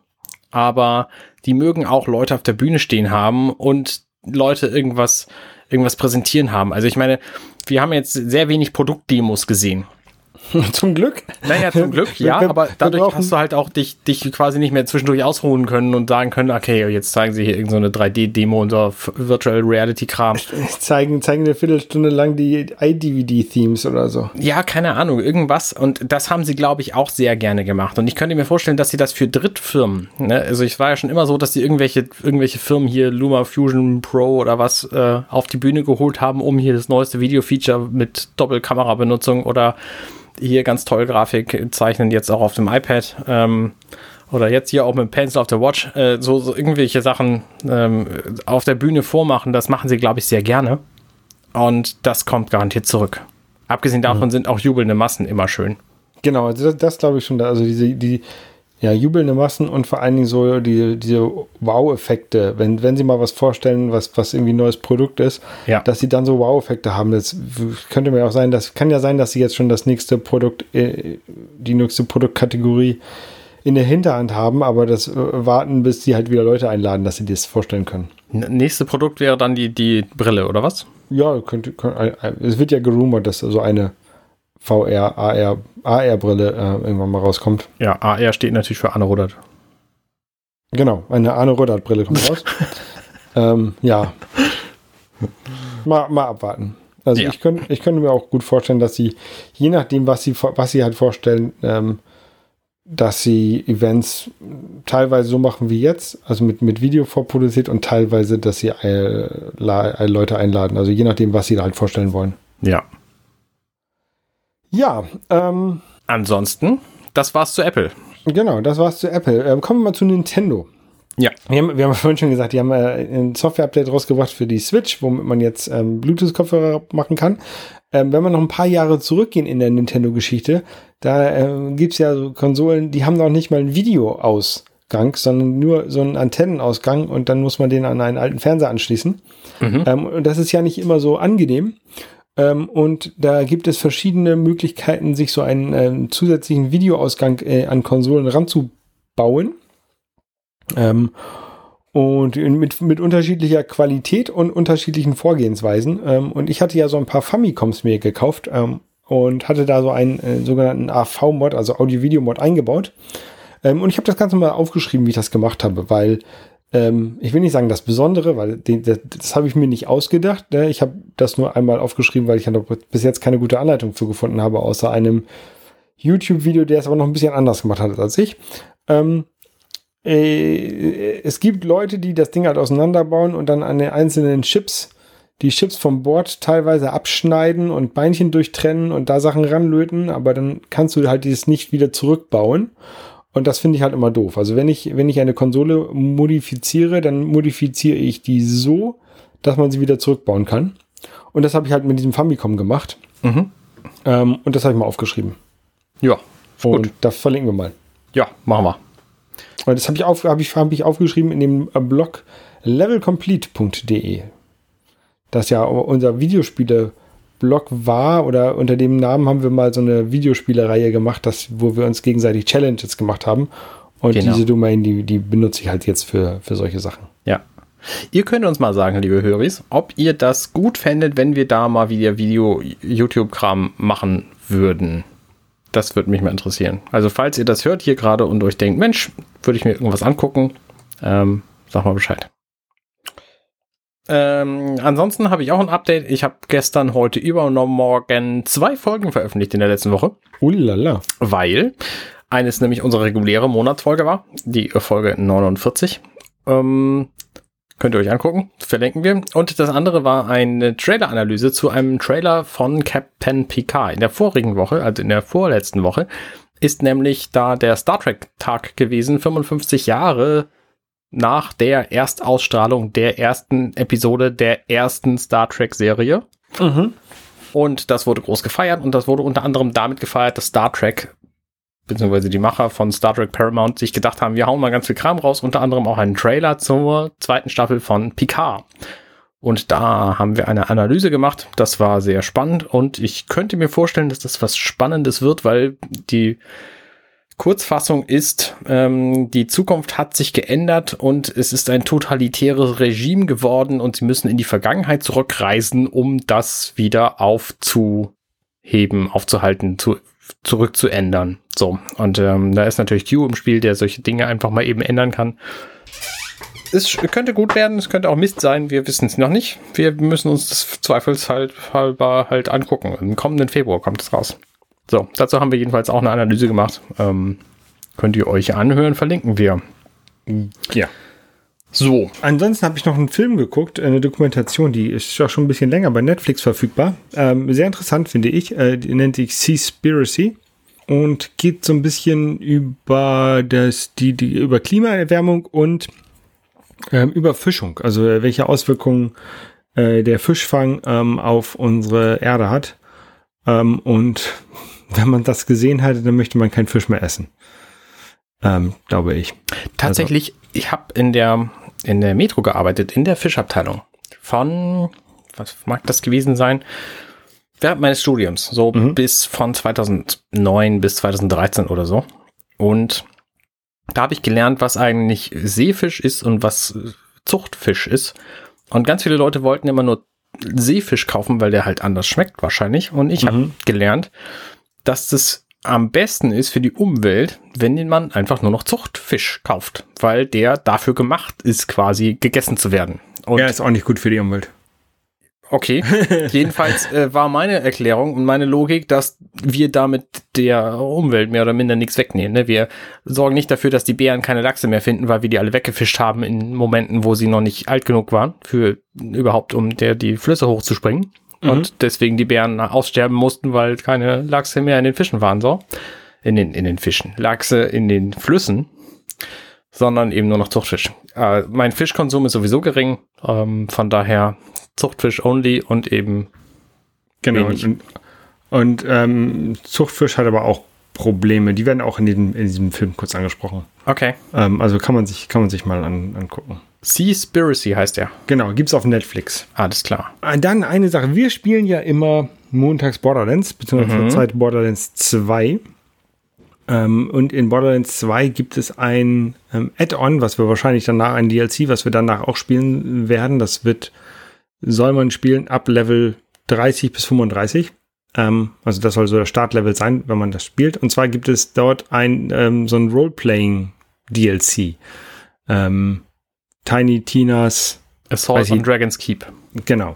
Aber die mögen auch Leute auf der Bühne stehen haben und Leute irgendwas, irgendwas präsentieren haben. Also ich meine, wir haben jetzt sehr wenig Produktdemos gesehen. zum Glück. Naja, zum Glück, ja, wir, aber dadurch hast du halt auch dich, dich quasi nicht mehr zwischendurch ausruhen können und sagen können, okay, jetzt zeigen sie hier irgendeine so 3D-Demo und so Virtual Reality-Kram. Zeigen, zeigen eine Viertelstunde lang die iDVD-Themes oder so. Ja, keine Ahnung, irgendwas. Und das haben sie, glaube ich, auch sehr gerne gemacht. Und ich könnte mir vorstellen, dass sie das für Drittfirmen, ne? also ich war ja schon immer so, dass sie irgendwelche, irgendwelche Firmen hier, Luma Fusion Pro oder was, äh, auf die Bühne geholt haben, um hier das neueste Video-Feature mit Doppelkamera-Benutzung oder hier ganz toll Grafik zeichnen, jetzt auch auf dem iPad. Ähm, oder jetzt hier auch mit Pencil auf der Watch, äh, so, so, irgendwelche Sachen ähm, auf der Bühne vormachen, das machen sie, glaube ich, sehr gerne. Und das kommt garantiert zurück. Abgesehen davon mhm. sind auch jubelnde Massen immer schön. Genau, also das, das glaube ich schon. Also diese, die, ja, jubelnde Massen und vor allen Dingen so die, diese Wow-Effekte, wenn, wenn sie mal was vorstellen, was, was irgendwie ein neues Produkt ist, ja. dass sie dann so Wow-Effekte haben. Das könnte mir auch sein, das kann ja sein, dass sie jetzt schon das nächste Produkt, äh, die nächste Produktkategorie in der Hinterhand haben, aber das äh, warten, bis sie halt wieder Leute einladen, dass sie das vorstellen können. Nächste Produkt wäre dann die, die Brille, oder was? Ja, könnte, könnte, es wird ja gerumort, dass so eine VR, AR, AR-Brille äh, irgendwann mal rauskommt. Ja, AR steht natürlich für Arne Ruddert. Genau, eine Arne Ruddert-Brille kommt raus. ähm, ja. Mal, mal abwarten. Also ja. ich, könnte, ich könnte mir auch gut vorstellen, dass sie, je nachdem, was sie, was sie halt vorstellen, ähm, dass sie Events teilweise so machen wie jetzt, also mit, mit Video vorproduziert und teilweise, dass sie äh, Leute einladen. Also je nachdem, was sie halt vorstellen wollen. Ja, ja, ähm. Ansonsten, das war's zu Apple. Genau, das war's zu Apple. Ähm, kommen wir mal zu Nintendo. Ja. Wir haben, wir haben vorhin schon gesagt, die haben äh, ein Software-Update rausgebracht für die Switch, womit man jetzt ähm, Bluetooth-Kopfhörer machen kann. Ähm, wenn wir noch ein paar Jahre zurückgehen in der Nintendo-Geschichte, da äh, gibt's ja so Konsolen, die haben noch nicht mal einen Videoausgang, sondern nur so einen Antennenausgang und dann muss man den an einen alten Fernseher anschließen. Mhm. Ähm, und das ist ja nicht immer so angenehm. Ähm, und da gibt es verschiedene Möglichkeiten, sich so einen ähm, zusätzlichen Videoausgang äh, an Konsolen ranzubauen. Ähm, und mit, mit unterschiedlicher Qualität und unterschiedlichen Vorgehensweisen. Ähm, und ich hatte ja so ein paar Famicoms mir gekauft ähm, und hatte da so einen äh, sogenannten AV-Mod, also Audio-Video-Mod eingebaut. Ähm, und ich habe das Ganze mal aufgeschrieben, wie ich das gemacht habe, weil ähm, ich will nicht sagen das Besondere, weil den, das, das habe ich mir nicht ausgedacht. Ne? Ich habe das nur einmal aufgeschrieben, weil ich bis jetzt keine gute Anleitung zu gefunden habe, außer einem YouTube-Video, der es aber noch ein bisschen anders gemacht hat als ich. Ähm, äh, es gibt Leute, die das Ding halt auseinanderbauen und dann an den einzelnen Chips die Chips vom Board teilweise abschneiden und Beinchen durchtrennen und da Sachen ranlöten, aber dann kannst du halt dieses nicht wieder zurückbauen. Und das finde ich halt immer doof. Also wenn ich, wenn ich eine Konsole modifiziere, dann modifiziere ich die so, dass man sie wieder zurückbauen kann. Und das habe ich halt mit diesem Famicom gemacht. Mhm. Ähm, und das habe ich mal aufgeschrieben. Ja, und gut. das verlinken wir mal. Ja, machen wir. Und das habe ich, auf, hab ich, hab ich aufgeschrieben in dem äh, Blog levelcomplete.de. Das ja unser Videospiele-Blog war oder unter dem Namen haben wir mal so eine Videospielereihe gemacht, das, wo wir uns gegenseitig Challenges gemacht haben. Und genau. diese Domain, die, die benutze ich halt jetzt für, für solche Sachen. Ja. Ihr könnt uns mal sagen, liebe Höris, ob ihr das gut fändet, wenn wir da mal wieder Video-YouTube-Kram machen würden. Das würde mich mal interessieren. Also, falls ihr das hört hier gerade und euch denkt, Mensch, würde ich mir irgendwas angucken, ähm, sag mal Bescheid. Ähm, ansonsten habe ich auch ein Update. Ich habe gestern, heute übermorgen zwei Folgen veröffentlicht in der letzten Woche. Ullala. Weil eines nämlich unsere reguläre Monatsfolge war, die Folge 49. Ähm, Könnt ihr euch angucken, verlinken wir. Und das andere war eine Trailer-Analyse zu einem Trailer von Captain Picard. In der vorigen Woche, also in der vorletzten Woche, ist nämlich da der Star Trek-Tag gewesen, 55 Jahre nach der Erstausstrahlung der ersten Episode der ersten Star Trek-Serie. Mhm. Und das wurde groß gefeiert und das wurde unter anderem damit gefeiert, dass Star Trek beziehungsweise die Macher von Star Trek Paramount sich gedacht haben, wir hauen mal ganz viel Kram raus, unter anderem auch einen Trailer zur zweiten Staffel von Picard. Und da haben wir eine Analyse gemacht. Das war sehr spannend und ich könnte mir vorstellen, dass das was Spannendes wird, weil die Kurzfassung ist, ähm, die Zukunft hat sich geändert und es ist ein totalitäres Regime geworden und sie müssen in die Vergangenheit zurückreisen, um das wieder aufzuheben, aufzuhalten, zu zurückzuändern. So, und ähm, da ist natürlich Q im Spiel, der solche Dinge einfach mal eben ändern kann. Es könnte gut werden, es könnte auch Mist sein, wir wissen es noch nicht. Wir müssen uns das zweifelshalber halt angucken. Im kommenden Februar kommt es raus. So, dazu haben wir jedenfalls auch eine Analyse gemacht. Ähm, könnt ihr euch anhören, verlinken wir. Ja. So. Ansonsten habe ich noch einen Film geguckt, eine Dokumentation, die ist auch schon ein bisschen länger bei Netflix verfügbar. Ähm, sehr interessant finde ich. Äh, die nennt sich Seaspiracy und geht so ein bisschen über das, die, die, über Klimaerwärmung und ähm, Überfischung. Also äh, welche Auswirkungen äh, der Fischfang ähm, auf unsere Erde hat. Ähm, und wenn man das gesehen hatte, dann möchte man keinen Fisch mehr essen. Ähm, glaube ich. Tatsächlich, also. ich habe in der, in der Metro gearbeitet, in der Fischabteilung. Von, was mag das gewesen sein? Während meines Studiums, so mhm. bis von 2009 bis 2013 oder so. Und da habe ich gelernt, was eigentlich Seefisch ist und was Zuchtfisch ist. Und ganz viele Leute wollten immer nur Seefisch kaufen, weil der halt anders schmeckt wahrscheinlich. Und ich mhm. habe gelernt, dass das am besten ist für die Umwelt, wenn man einfach nur noch Zuchtfisch kauft, weil der dafür gemacht ist, quasi gegessen zu werden. Und ja, ist auch nicht gut für die Umwelt. Okay, jedenfalls äh, war meine Erklärung und meine Logik, dass wir damit der Umwelt mehr oder minder nichts wegnehmen. Ne? Wir sorgen nicht dafür, dass die Bären keine Lachse mehr finden, weil wir die alle weggefischt haben in Momenten, wo sie noch nicht alt genug waren, für überhaupt, um der die Flüsse hochzuspringen mhm. und deswegen die Bären aussterben mussten, weil keine Lachse mehr in den Fischen waren, so. In den, in den Fischen. Lachse in den Flüssen, sondern eben nur noch Zuchtfisch. Äh, mein Fischkonsum ist sowieso gering, ähm, von daher Zuchtfisch only und eben. Genau. Wenig. Und, und ähm, Zuchtfisch hat aber auch Probleme. Die werden auch in diesem, in diesem Film kurz angesprochen. Okay. Ähm, also kann man sich, kann man sich mal an, angucken. Seaspiracy heißt er. Genau, gibt es auf Netflix. Alles klar. Ah, dann eine Sache. Wir spielen ja immer montags Borderlands, beziehungsweise mhm. Zeit Borderlands 2. Ähm, und in Borderlands 2 gibt es ein ähm, Add-on, was wir wahrscheinlich danach, ein DLC, was wir danach auch spielen werden. Das wird, soll man spielen ab Level 30 bis 35. Ähm, also das soll so der Startlevel sein, wenn man das spielt. Und zwar gibt es dort ein, ähm, so ein Roleplaying-DLC. Ähm, Tiny Tinas Assault on Dragon's Keep. Genau.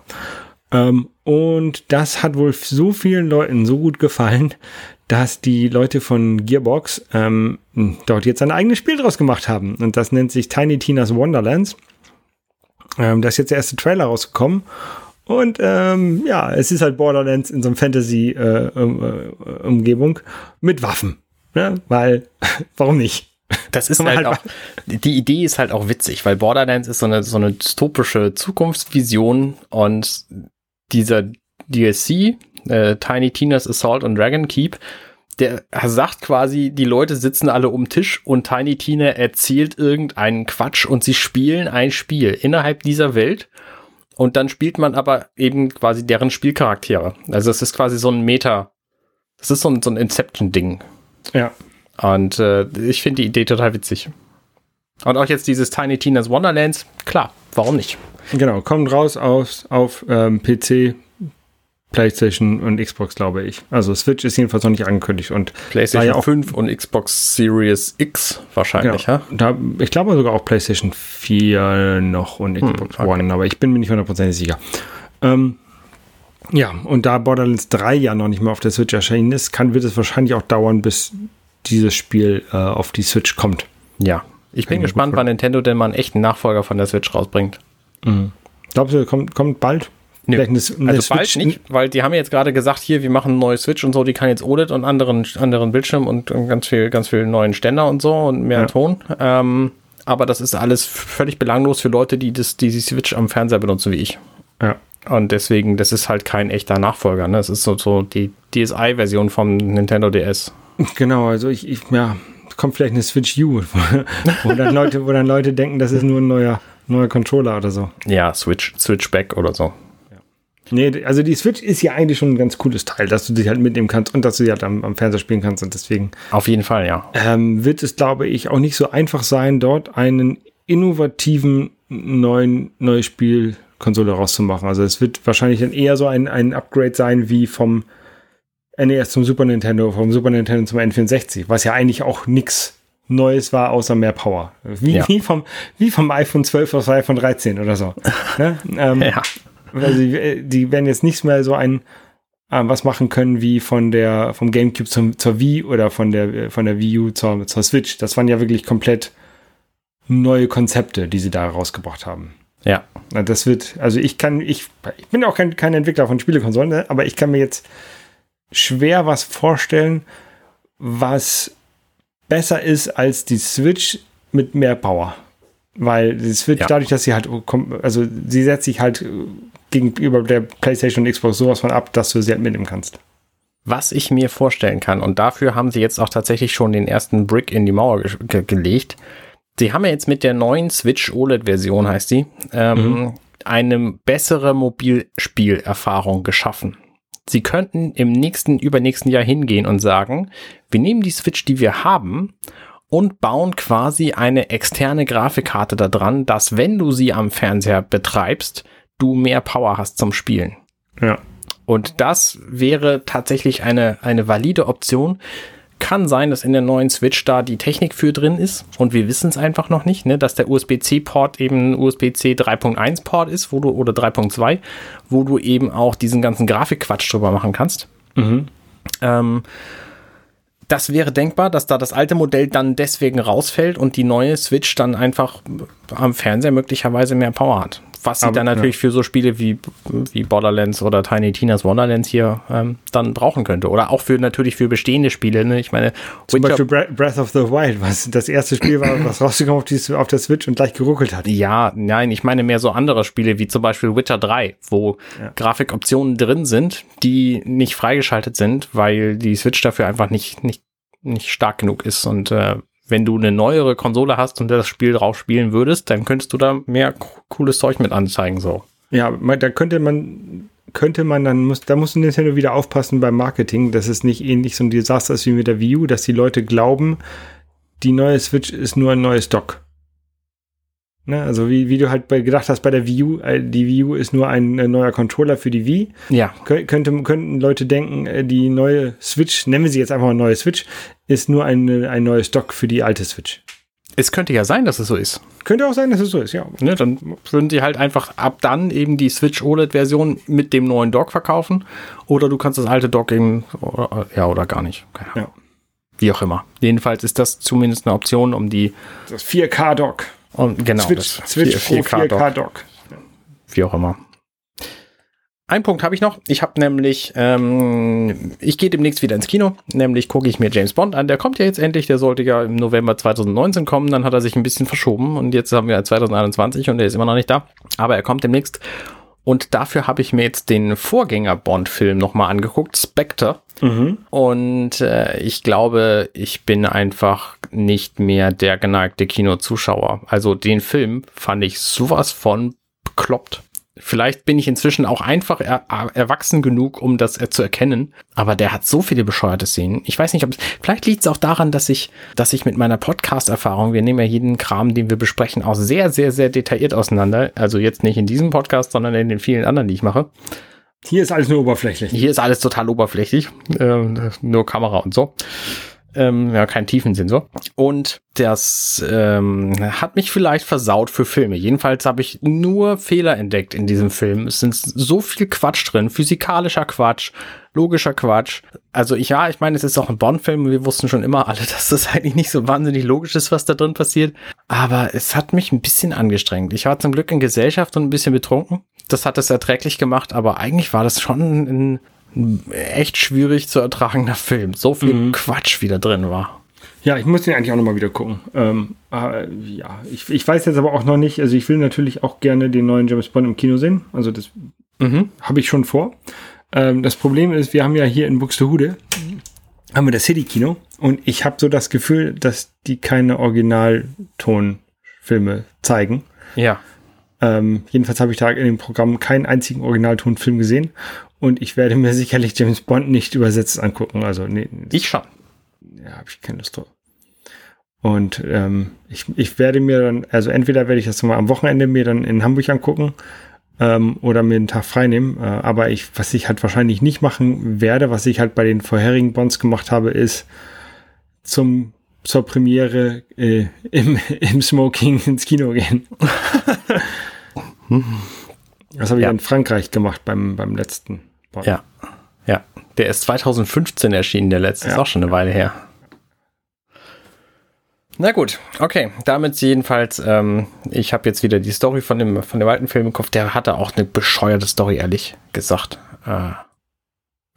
Ähm, und das hat wohl so vielen Leuten so gut gefallen, dass die Leute von Gearbox ähm, dort jetzt ein eigenes Spiel draus gemacht haben. Und das nennt sich Tiny Tina's Wonderlands. Ähm, da ist jetzt der erste Trailer rausgekommen. Und ähm, ja, es ist halt Borderlands in so einem Fantasy-Umgebung äh, mit Waffen. Ne? Weil, warum nicht? Das ist halt, halt auch, die Idee ist halt auch witzig, weil Borderlands ist so eine, so eine dystopische Zukunftsvision und dieser DLC, äh, Tiny Tina's Assault on Dragon Keep, der sagt quasi, die Leute sitzen alle um Tisch und Tiny Tina erzählt irgendeinen Quatsch und sie spielen ein Spiel innerhalb dieser Welt und dann spielt man aber eben quasi deren Spielcharaktere. Also es ist quasi so ein Meta, das ist so ein, so ein Inception-Ding. Ja. Und äh, ich finde die Idee total witzig. Und auch jetzt dieses Tiny Tina's Wonderlands, klar, warum nicht? Genau, kommt raus aus, auf ähm, PC, PlayStation und Xbox, glaube ich. Also Switch ist jedenfalls noch nicht angekündigt und PlayStation ja auch 5 und Xbox Series X wahrscheinlich, ja. Da, ich glaube sogar auch PlayStation 4 noch und hm, Xbox hm, okay. One, aber ich bin mir nicht hundertprozentig sicher. Ähm, ja, und da Borderlands 3 ja noch nicht mehr auf der Switch erschienen ist, kann, wird es wahrscheinlich auch dauern, bis dieses Spiel äh, auf die Switch kommt. Ja, ich bin gespannt, wann Nintendo denn mal einen echten Nachfolger von der Switch rausbringt. Mhm. Glaubst du, kommt, kommt bald? Nö. Eine, eine also bald nicht, weil die haben jetzt gerade gesagt, hier, wir machen eine neue Switch und so, die kann jetzt OLED und anderen, anderen Bildschirm und ganz viel, ganz viel neuen Ständer und so und mehr ja. Ton. Ähm, aber das ist alles völlig belanglos für Leute, die das, die die Switch am Fernseher benutzen wie ich. Ja. Und deswegen, das ist halt kein echter Nachfolger. Ne? Das ist so, so die DSi-Version vom Nintendo DS. Genau, also ich, ich ja, kommt vielleicht eine Switch U, wo dann Leute, wo dann Leute denken, das ist nur ein neuer, neuer Controller oder so. Ja, Switch, Switchback oder so. Nee, also die Switch ist ja eigentlich schon ein ganz cooles Teil, dass du dich halt mitnehmen kannst und dass du sie halt am, am Fernseher spielen kannst und deswegen. Auf jeden Fall, ja. Ähm, wird es, glaube ich, auch nicht so einfach sein, dort einen innovativen neuen, neue Spielkonsole rauszumachen. Also es wird wahrscheinlich dann eher so ein, ein Upgrade sein wie vom NES zum Super Nintendo, vom Super Nintendo zum N64, was ja eigentlich auch nichts Neues war, außer mehr Power. Wie, ja. wie, vom, wie vom iPhone 12 auf iPhone 13 oder so. ne? ähm, ja. Also die, die werden jetzt nichts mehr so ein äh, was machen können wie von der vom GameCube zum, zur Wii oder von der von der Wii U zur, zur Switch. Das waren ja wirklich komplett neue Konzepte, die sie da rausgebracht haben. Ja. Das wird, also ich kann, ich, ich bin auch kein, kein Entwickler von Spielekonsolen, ne? aber ich kann mir jetzt schwer was vorstellen, was besser ist als die Switch mit mehr Power. Weil die Switch, ja. dadurch, dass sie halt, also sie setzt sich halt gegenüber der PlayStation und Xbox sowas von ab, dass du sie halt mitnehmen kannst. Was ich mir vorstellen kann, und dafür haben sie jetzt auch tatsächlich schon den ersten Brick in die Mauer ge ge gelegt. Sie haben ja jetzt mit der neuen Switch OLED-Version, heißt die, ähm, mhm. eine bessere Mobilspielerfahrung geschaffen. Sie könnten im nächsten, übernächsten Jahr hingehen und sagen, wir nehmen die Switch, die wir haben und bauen quasi eine externe Grafikkarte da dran, dass wenn du sie am Fernseher betreibst, du mehr Power hast zum Spielen. Ja. Und das wäre tatsächlich eine, eine valide Option. Kann sein, dass in der neuen Switch da die Technik für drin ist und wir wissen es einfach noch nicht, ne, dass der USB-C-Port eben USB-C 3.1-Port ist, wo du oder 3.2, wo du eben auch diesen ganzen Grafikquatsch drüber machen kannst. Mhm. Ähm, das wäre denkbar, dass da das alte Modell dann deswegen rausfällt und die neue Switch dann einfach am Fernseher möglicherweise mehr Power hat was sie Aber, dann natürlich ja. für so Spiele wie, wie Borderlands oder Tiny Tina's Wonderlands hier ähm, dann brauchen könnte. Oder auch für natürlich für bestehende Spiele. Ne? Ich meine, zum Witcher Beispiel Breath of the Wild, was das erste Spiel war, was rausgekommen auf, die, auf der Switch und gleich geruckelt hat. Ja, nein, ich meine mehr so andere Spiele wie zum Beispiel Witcher 3, wo ja. Grafikoptionen drin sind, die nicht freigeschaltet sind, weil die Switch dafür einfach nicht, nicht, nicht stark genug ist. Und äh, wenn du eine neuere Konsole hast und das Spiel drauf spielen würdest, dann könntest du da mehr cooles Zeug mit anzeigen, so. Ja, da könnte man könnte man dann, muss, da muss Nintendo wieder aufpassen beim Marketing, dass es nicht ähnlich so ein Desaster ist wie mit der Wii U, dass die Leute glauben, die neue Switch ist nur ein neues Dock. Ne? Also wie, wie du halt bei, gedacht hast bei der Wii U, äh, die Wii U ist nur ein äh, neuer Controller für die Wii. Ja. Kö könnte, könnten Leute denken, äh, die neue Switch, nennen wir sie jetzt einfach mal neue Switch, ist nur ein, ein neues Dock für die alte Switch. Es könnte ja sein, dass es so ist. Könnte auch sein, dass es so ist, ja. Ne, dann würden die halt einfach ab dann eben die Switch OLED-Version mit dem neuen Dock verkaufen. Oder du kannst das alte Dock eben, oder, ja, oder gar nicht. Ja. Wie auch immer. Jedenfalls ist das zumindest eine Option, um die, Das 4K-Dock. Um, genau, Switch, das Switch 4- Pro 4K-Dock. 4K-Dock. wie auch immer. Ein Punkt habe ich noch. Ich habe nämlich, ähm, ich gehe demnächst wieder ins Kino. Nämlich gucke ich mir James Bond an. Der kommt ja jetzt endlich. Der sollte ja im November 2019 kommen. Dann hat er sich ein bisschen verschoben und jetzt haben wir 2021 und der ist immer noch nicht da. Aber er kommt demnächst. Und dafür habe ich mir jetzt den Vorgänger Bond-Film nochmal angeguckt, Spectre. Mhm. Und äh, ich glaube, ich bin einfach nicht mehr der geneigte Kinozuschauer. Also den Film fand ich sowas von bekloppt. Vielleicht bin ich inzwischen auch einfach er erwachsen genug, um das äh, zu erkennen. Aber der hat so viele bescheuerte Szenen. Ich weiß nicht, ob es, vielleicht liegt es auch daran, dass ich, dass ich mit meiner Podcast-Erfahrung, wir nehmen ja jeden Kram, den wir besprechen, auch sehr, sehr, sehr detailliert auseinander. Also jetzt nicht in diesem Podcast, sondern in den vielen anderen, die ich mache. Hier ist alles nur oberflächlich. Hier ist alles total oberflächlich, äh, nur Kamera und so. Ähm, ja, kein Tiefensensor. Und das ähm, hat mich vielleicht versaut für Filme. Jedenfalls habe ich nur Fehler entdeckt in diesem Film. Es sind so viel Quatsch drin, physikalischer Quatsch, logischer Quatsch. Also ich, ja, ich meine, es ist auch ein Bond-Film. Wir wussten schon immer alle, dass das eigentlich nicht so wahnsinnig logisch ist, was da drin passiert. Aber es hat mich ein bisschen angestrengt. Ich war zum Glück in Gesellschaft und ein bisschen betrunken. Das hat es erträglich gemacht, aber eigentlich war das schon ein echt schwierig zu ertragender Film. So viel Mhm. Quatsch wieder drin war. Ja, ich muss den eigentlich auch nochmal wieder gucken. Ähm, äh, ja, ich, ich weiß jetzt aber auch noch nicht, also ich will natürlich auch gerne den neuen James Bond im Kino sehen. Also das Mhm. habe ich schon vor. Ähm, das Problem ist, wir haben ja hier in Buxtehude, haben wir das City-Kino und ich habe so das Gefühl, dass die keine Originaltonfilme zeigen. Ja. Ähm, jedenfalls habe ich da in dem Programm keinen einzigen Originaltonfilm gesehen und ich werde mir sicherlich James Bond nicht übersetzt angucken. Also nee, Ich schon. ja, habe ich keine Lust drauf. Und ähm, ich, ich werde mir dann, also entweder werde ich das mal am Wochenende mir dann in Hamburg angucken ähm, oder mir einen Tag frei nehmen. Äh, aber ich, was ich halt wahrscheinlich nicht machen werde, was ich halt bei den vorherigen Bonds gemacht habe, ist zum zur Premiere äh, im, im Smoking ins Kino gehen. das habe ich Ja. in Frankreich gemacht beim, beim letzten Bond. Ja. Ja. Der ist 2015 erschienen, der letzte. Ist Ja. auch schon eine Weile her. Na gut, okay. Damit jedenfalls, ähm, ich habe jetzt wieder die Story von dem, von dem alten Film im Kopf. Der hatte auch eine bescheuerte Story, ehrlich gesagt. Äh,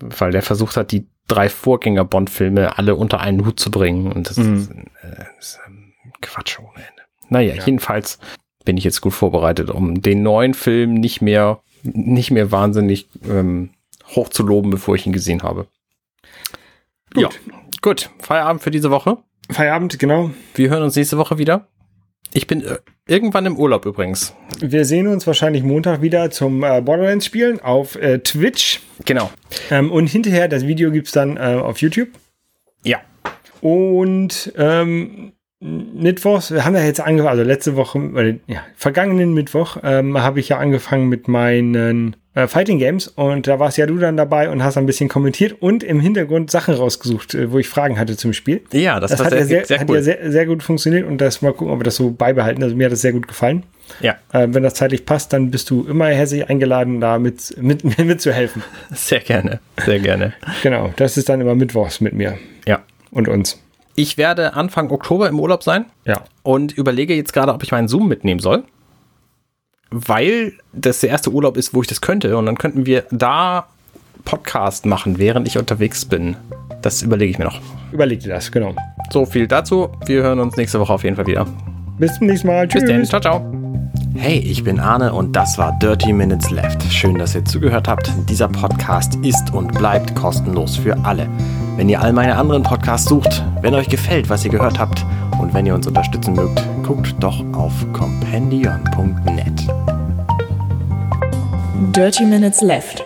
weil der versucht hat, die drei Vorgänger-Bond-Filme alle unter einen Hut zu bringen. Und das Mhm. ist, äh, ist ähm, Quatsch ohne Ende. Naja, Ja. jedenfalls bin ich jetzt gut vorbereitet, um den neuen Film nicht mehr, nicht mehr wahnsinnig ähm, hoch zu loben, bevor ich ihn gesehen habe. Gut. Ja, gut. Feierabend für diese Woche. Feierabend, genau. Wir hören uns nächste Woche wieder. Ich bin äh, irgendwann im Urlaub übrigens. Wir sehen uns wahrscheinlich Montag wieder zum äh, Borderlands-Spielen auf äh, Twitch. Genau. Ähm, und hinterher, das Video gibt's dann äh, auf YouTube. Ja. Und ähm, Mittwochs, wir haben ja jetzt angefangen, also letzte Woche, äh, ja, vergangenen Mittwoch ähm, habe ich ja angefangen mit meinen äh, Fighting Games und da warst ja du dann dabei und hast ein bisschen kommentiert und im Hintergrund Sachen rausgesucht, äh, wo ich Fragen hatte zum Spiel. Ja, das, Das hat, sehr, sehr, sehr, hat cool. ja sehr, sehr gut funktioniert und das mal gucken, ob wir das so beibehalten. Also mir hat das sehr gut gefallen. ja, Äh, wenn das zeitlich passt, dann bist du immer herzlich eingeladen, da mit, mit, mitzuhelfen. sehr gerne. Sehr gerne. Genau, das ist dann immer Mittwochs mit mir Ja. und uns. Ich werde Anfang Oktober im Urlaub sein Ja. und überlege jetzt gerade, ob ich meinen Zoom mitnehmen soll. Weil das der erste Urlaub ist, wo ich das könnte. Und dann könnten wir da Podcast machen, während ich unterwegs bin. Das überlege ich mir noch. Überleg dir das, genau. So viel dazu. Wir hören uns nächste Woche auf jeden Fall wieder. Bis zum nächsten Mal. Tschüss. Bis dann. Ciao, ciao. Hey, ich bin Arne und das war Dirty Minutes Left. Schön, dass ihr zugehört habt. Dieser Podcast ist und bleibt kostenlos für alle. Wenn ihr all meine anderen Podcasts sucht, wenn euch gefällt, was ihr gehört habt und wenn ihr uns unterstützen mögt, guckt doch auf compendion.net. Dirty Minutes Left.